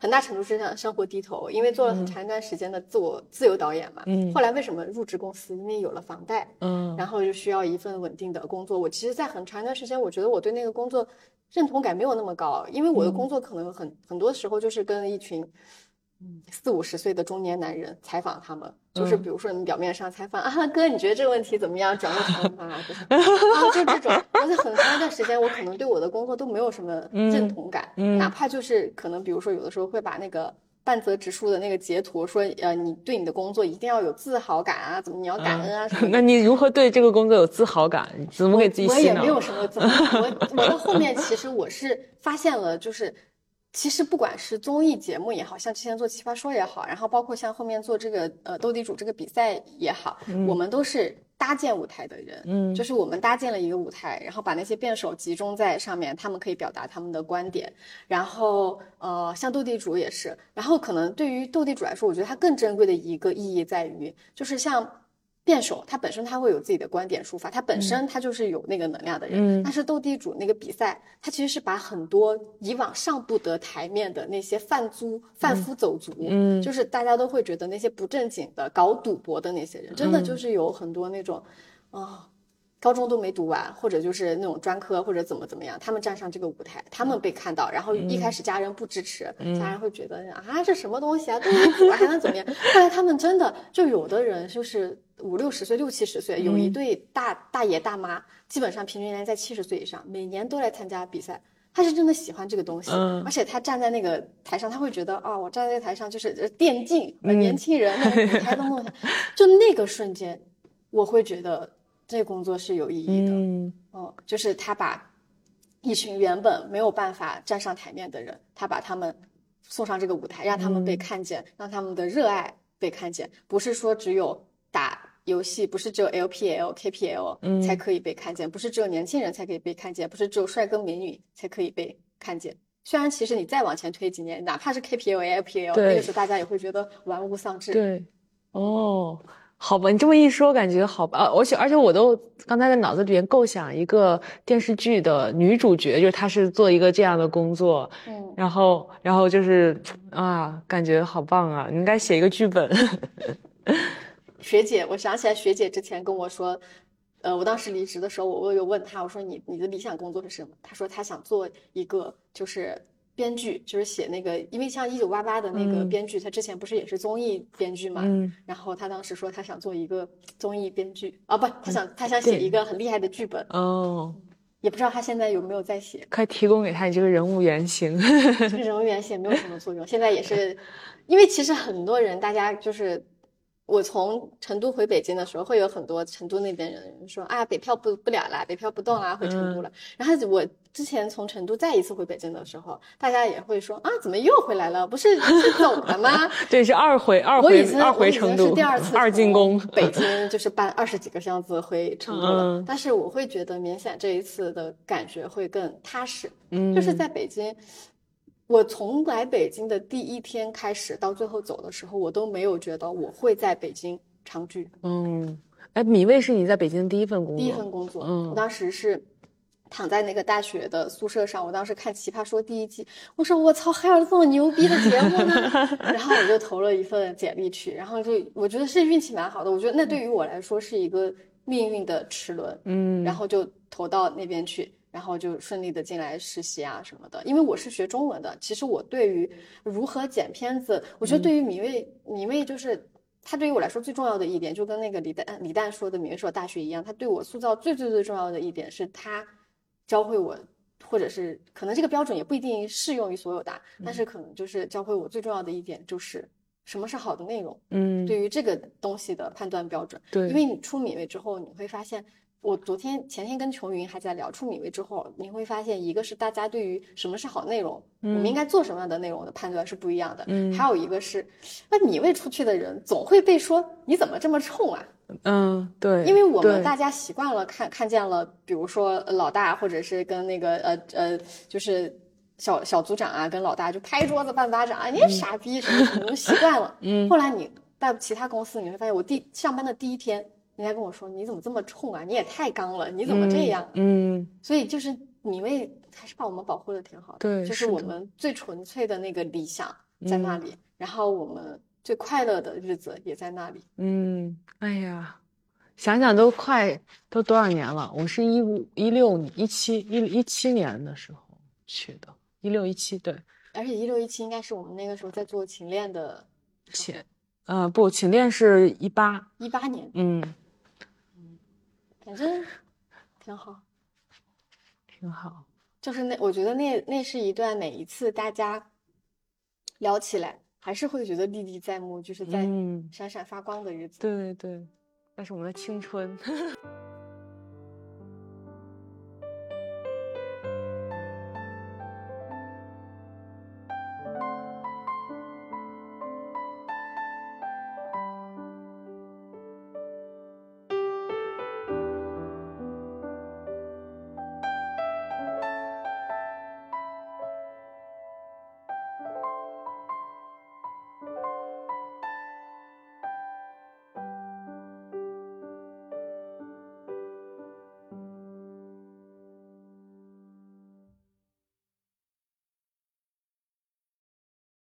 很大程度是向生活低头，因为做了很长一段时间的自我自由导演嘛。后来为什么入职公司？因为有了房贷。嗯，然后就需要一份稳定的工作。我其实，在很长一段时间，我觉得我对那个工作认同感没有那么高，因为我的工作可能很很多时候就是跟一群嗯四五十岁的中年男人采访他们，就是比如说你表面上采访啊哥，你觉得这个问题怎么样？转个头 啊，就是啊，就这种。而且很长一段时间，我可能对我的工作都没有什么认同感，哪怕就是可能比如说有的时候会把那个。半泽直树的那个截图说，呃，你对你的工作一定要有自豪感啊，怎么你要感恩啊什么？那你如何对这个工作有自豪感？怎么给自己？我也没有什么怎么，我 我到后面其实我是发现了，就是其实不管是综艺节目也好像之前做奇葩说也好，然后包括像后面做这个呃斗地主这个比赛也好，我们都是。搭建舞台的人，嗯，就是我们搭建了一个舞台，然后把那些辩手集中在上面，他们可以表达他们的观点。然后，呃，像斗地主也是。然后，可能对于斗地主来说，我觉得它更珍贵的一个意义在于，就是像。辩手他本身他会有自己的观点抒发，他本身他就是有那个能量的人。但是斗地主那个比赛，他其实是把很多以往上不得台面的那些贩租、贩夫走卒，嗯，就是大家都会觉得那些不正经的搞赌博的那些人，真的就是有很多那种，啊。高中都没读完，或者就是那种专科，或者怎么怎么样，他们站上这个舞台，他们被看到，然后一开始家人不支持，家人会觉得啊，这什么东西啊，都没读完还能怎么样？后来他们真的就有的人就是五六十岁、六七十岁，有一对大大爷大妈，基本上平均年龄在七十岁以上，每年都来参加比赛。他是真的喜欢这个东西，而且他站在那个台上，他会觉得啊，我站在台上就是电竞，年轻人那个舞台的梦想，就那个瞬间，我会觉得。这工作是有意义的，嗯，哦就是他把一群原本没有办法站上台面的人，他把他们送上这个舞台，让他们被看见，让他们的热爱被看见。不是说只有打游戏，不是只有 LPL、KPL 才可以被看见，不是只有年轻人才可以被看见，不是只有帅哥美女才可以被看见。虽然其实你再往前推几年，哪怕是 KPL、LPL，那个时候大家也会觉得玩物丧志。对，哦。好吧，你这么一说，感觉好吧。而且而且，我都刚才在脑子里面构想一个电视剧的女主角，就是她是做一个这样的工作，嗯，然后然后就是啊，感觉好棒啊！你应该写一个剧本。学姐，我想起来，学姐之前跟我说，呃，我当时离职的时候，我我有问她，我说你你的理想工作是什么？她说她想做一个就是编剧，就是写那个，因为像一九八八的那个编剧，他之前不是也是综艺编剧嘛？嗯。然后他当时说他想做一个综艺编剧，啊不，他想他想写一个很厉害的剧本。哦。也不知道他现在有没有在写。快提供给他你这个人物原型。这个人物原型没有什么作用，现在也是，因为其实很多人大家就是。我从成都回北京的时候，会有很多成都那边人说啊，北漂不不了啦，北漂不动啦，回成都了。然后我之前从成都再一次回北京的时候，大家也会说啊，怎么又回来了？不是是走了吗？对，是二回二回二回成都，是第二次二进宫。北 京就是搬二十几个箱子回成都了，但是我会觉得明显这一次的感觉会更踏实。嗯，就是在北京。我从来北京的第一天开始到最后走的时候，我都没有觉得我会在北京长居。嗯，哎，米未是你在北京第一份工作？第一份工作。嗯，我当时是躺在那个大学的宿舍上，我当时看《奇葩说》第一季，我说我操，还有这么牛逼的节目呢！然后我就投了一份简历去，然后就我觉得是运气蛮好的，我觉得那对于我来说是一个命运的齿轮。嗯，然后就投到那边去。然后就顺利的进来实习啊什么的，因为我是学中文的，其实我对于如何剪片子，我觉得对于米未，米未就是他对于我来说最重要的一点，就跟那个李诞李诞说的米未是我大学一样，他对我塑造最最最重要的一点是他教会我，或者是可能这个标准也不一定适用于所有的，但是可能就是教会我最重要的一点就是什么是好的内容，嗯，对于这个东西的判断标准，对，因为你出米未之后，你会发现。我昨天前天跟琼云还在聊出米味之后，你会发现，一个是大家对于什么是好内容，我们应该做什么样的内容的判断是不一样的。嗯，还有一个是，那米未出去的人总会被说你怎么这么冲啊？嗯，对，因为我们大家习惯了看看见了，比如说老大或者是跟那个呃呃，就是小小组长啊，跟老大就拍桌子半巴掌啊，你傻逼什么什么，都习惯了。嗯，后来你到其他公司你会发现，我第上班的第一天。人家跟我说：“你怎么这么冲啊？你也太刚了！你怎么这样？”嗯，所以就是你为还是把我们保护的挺好的，对，就是我们最纯粹的那个理想在那里，然后我们最快乐的日子也在那里。嗯，哎呀，想想都快都多少年了？我是一五一六一七一一七年的时候去的，一六一七对，而且一六一七应该是我们那个时候在做勤练的前，呃，不，情恋是一八一八年，嗯。反正挺好，挺好。就是那，我觉得那那是一段每一次大家聊起来，还是会觉得历历在目，就是在闪闪发光的日子。对对对，那是我们的青春。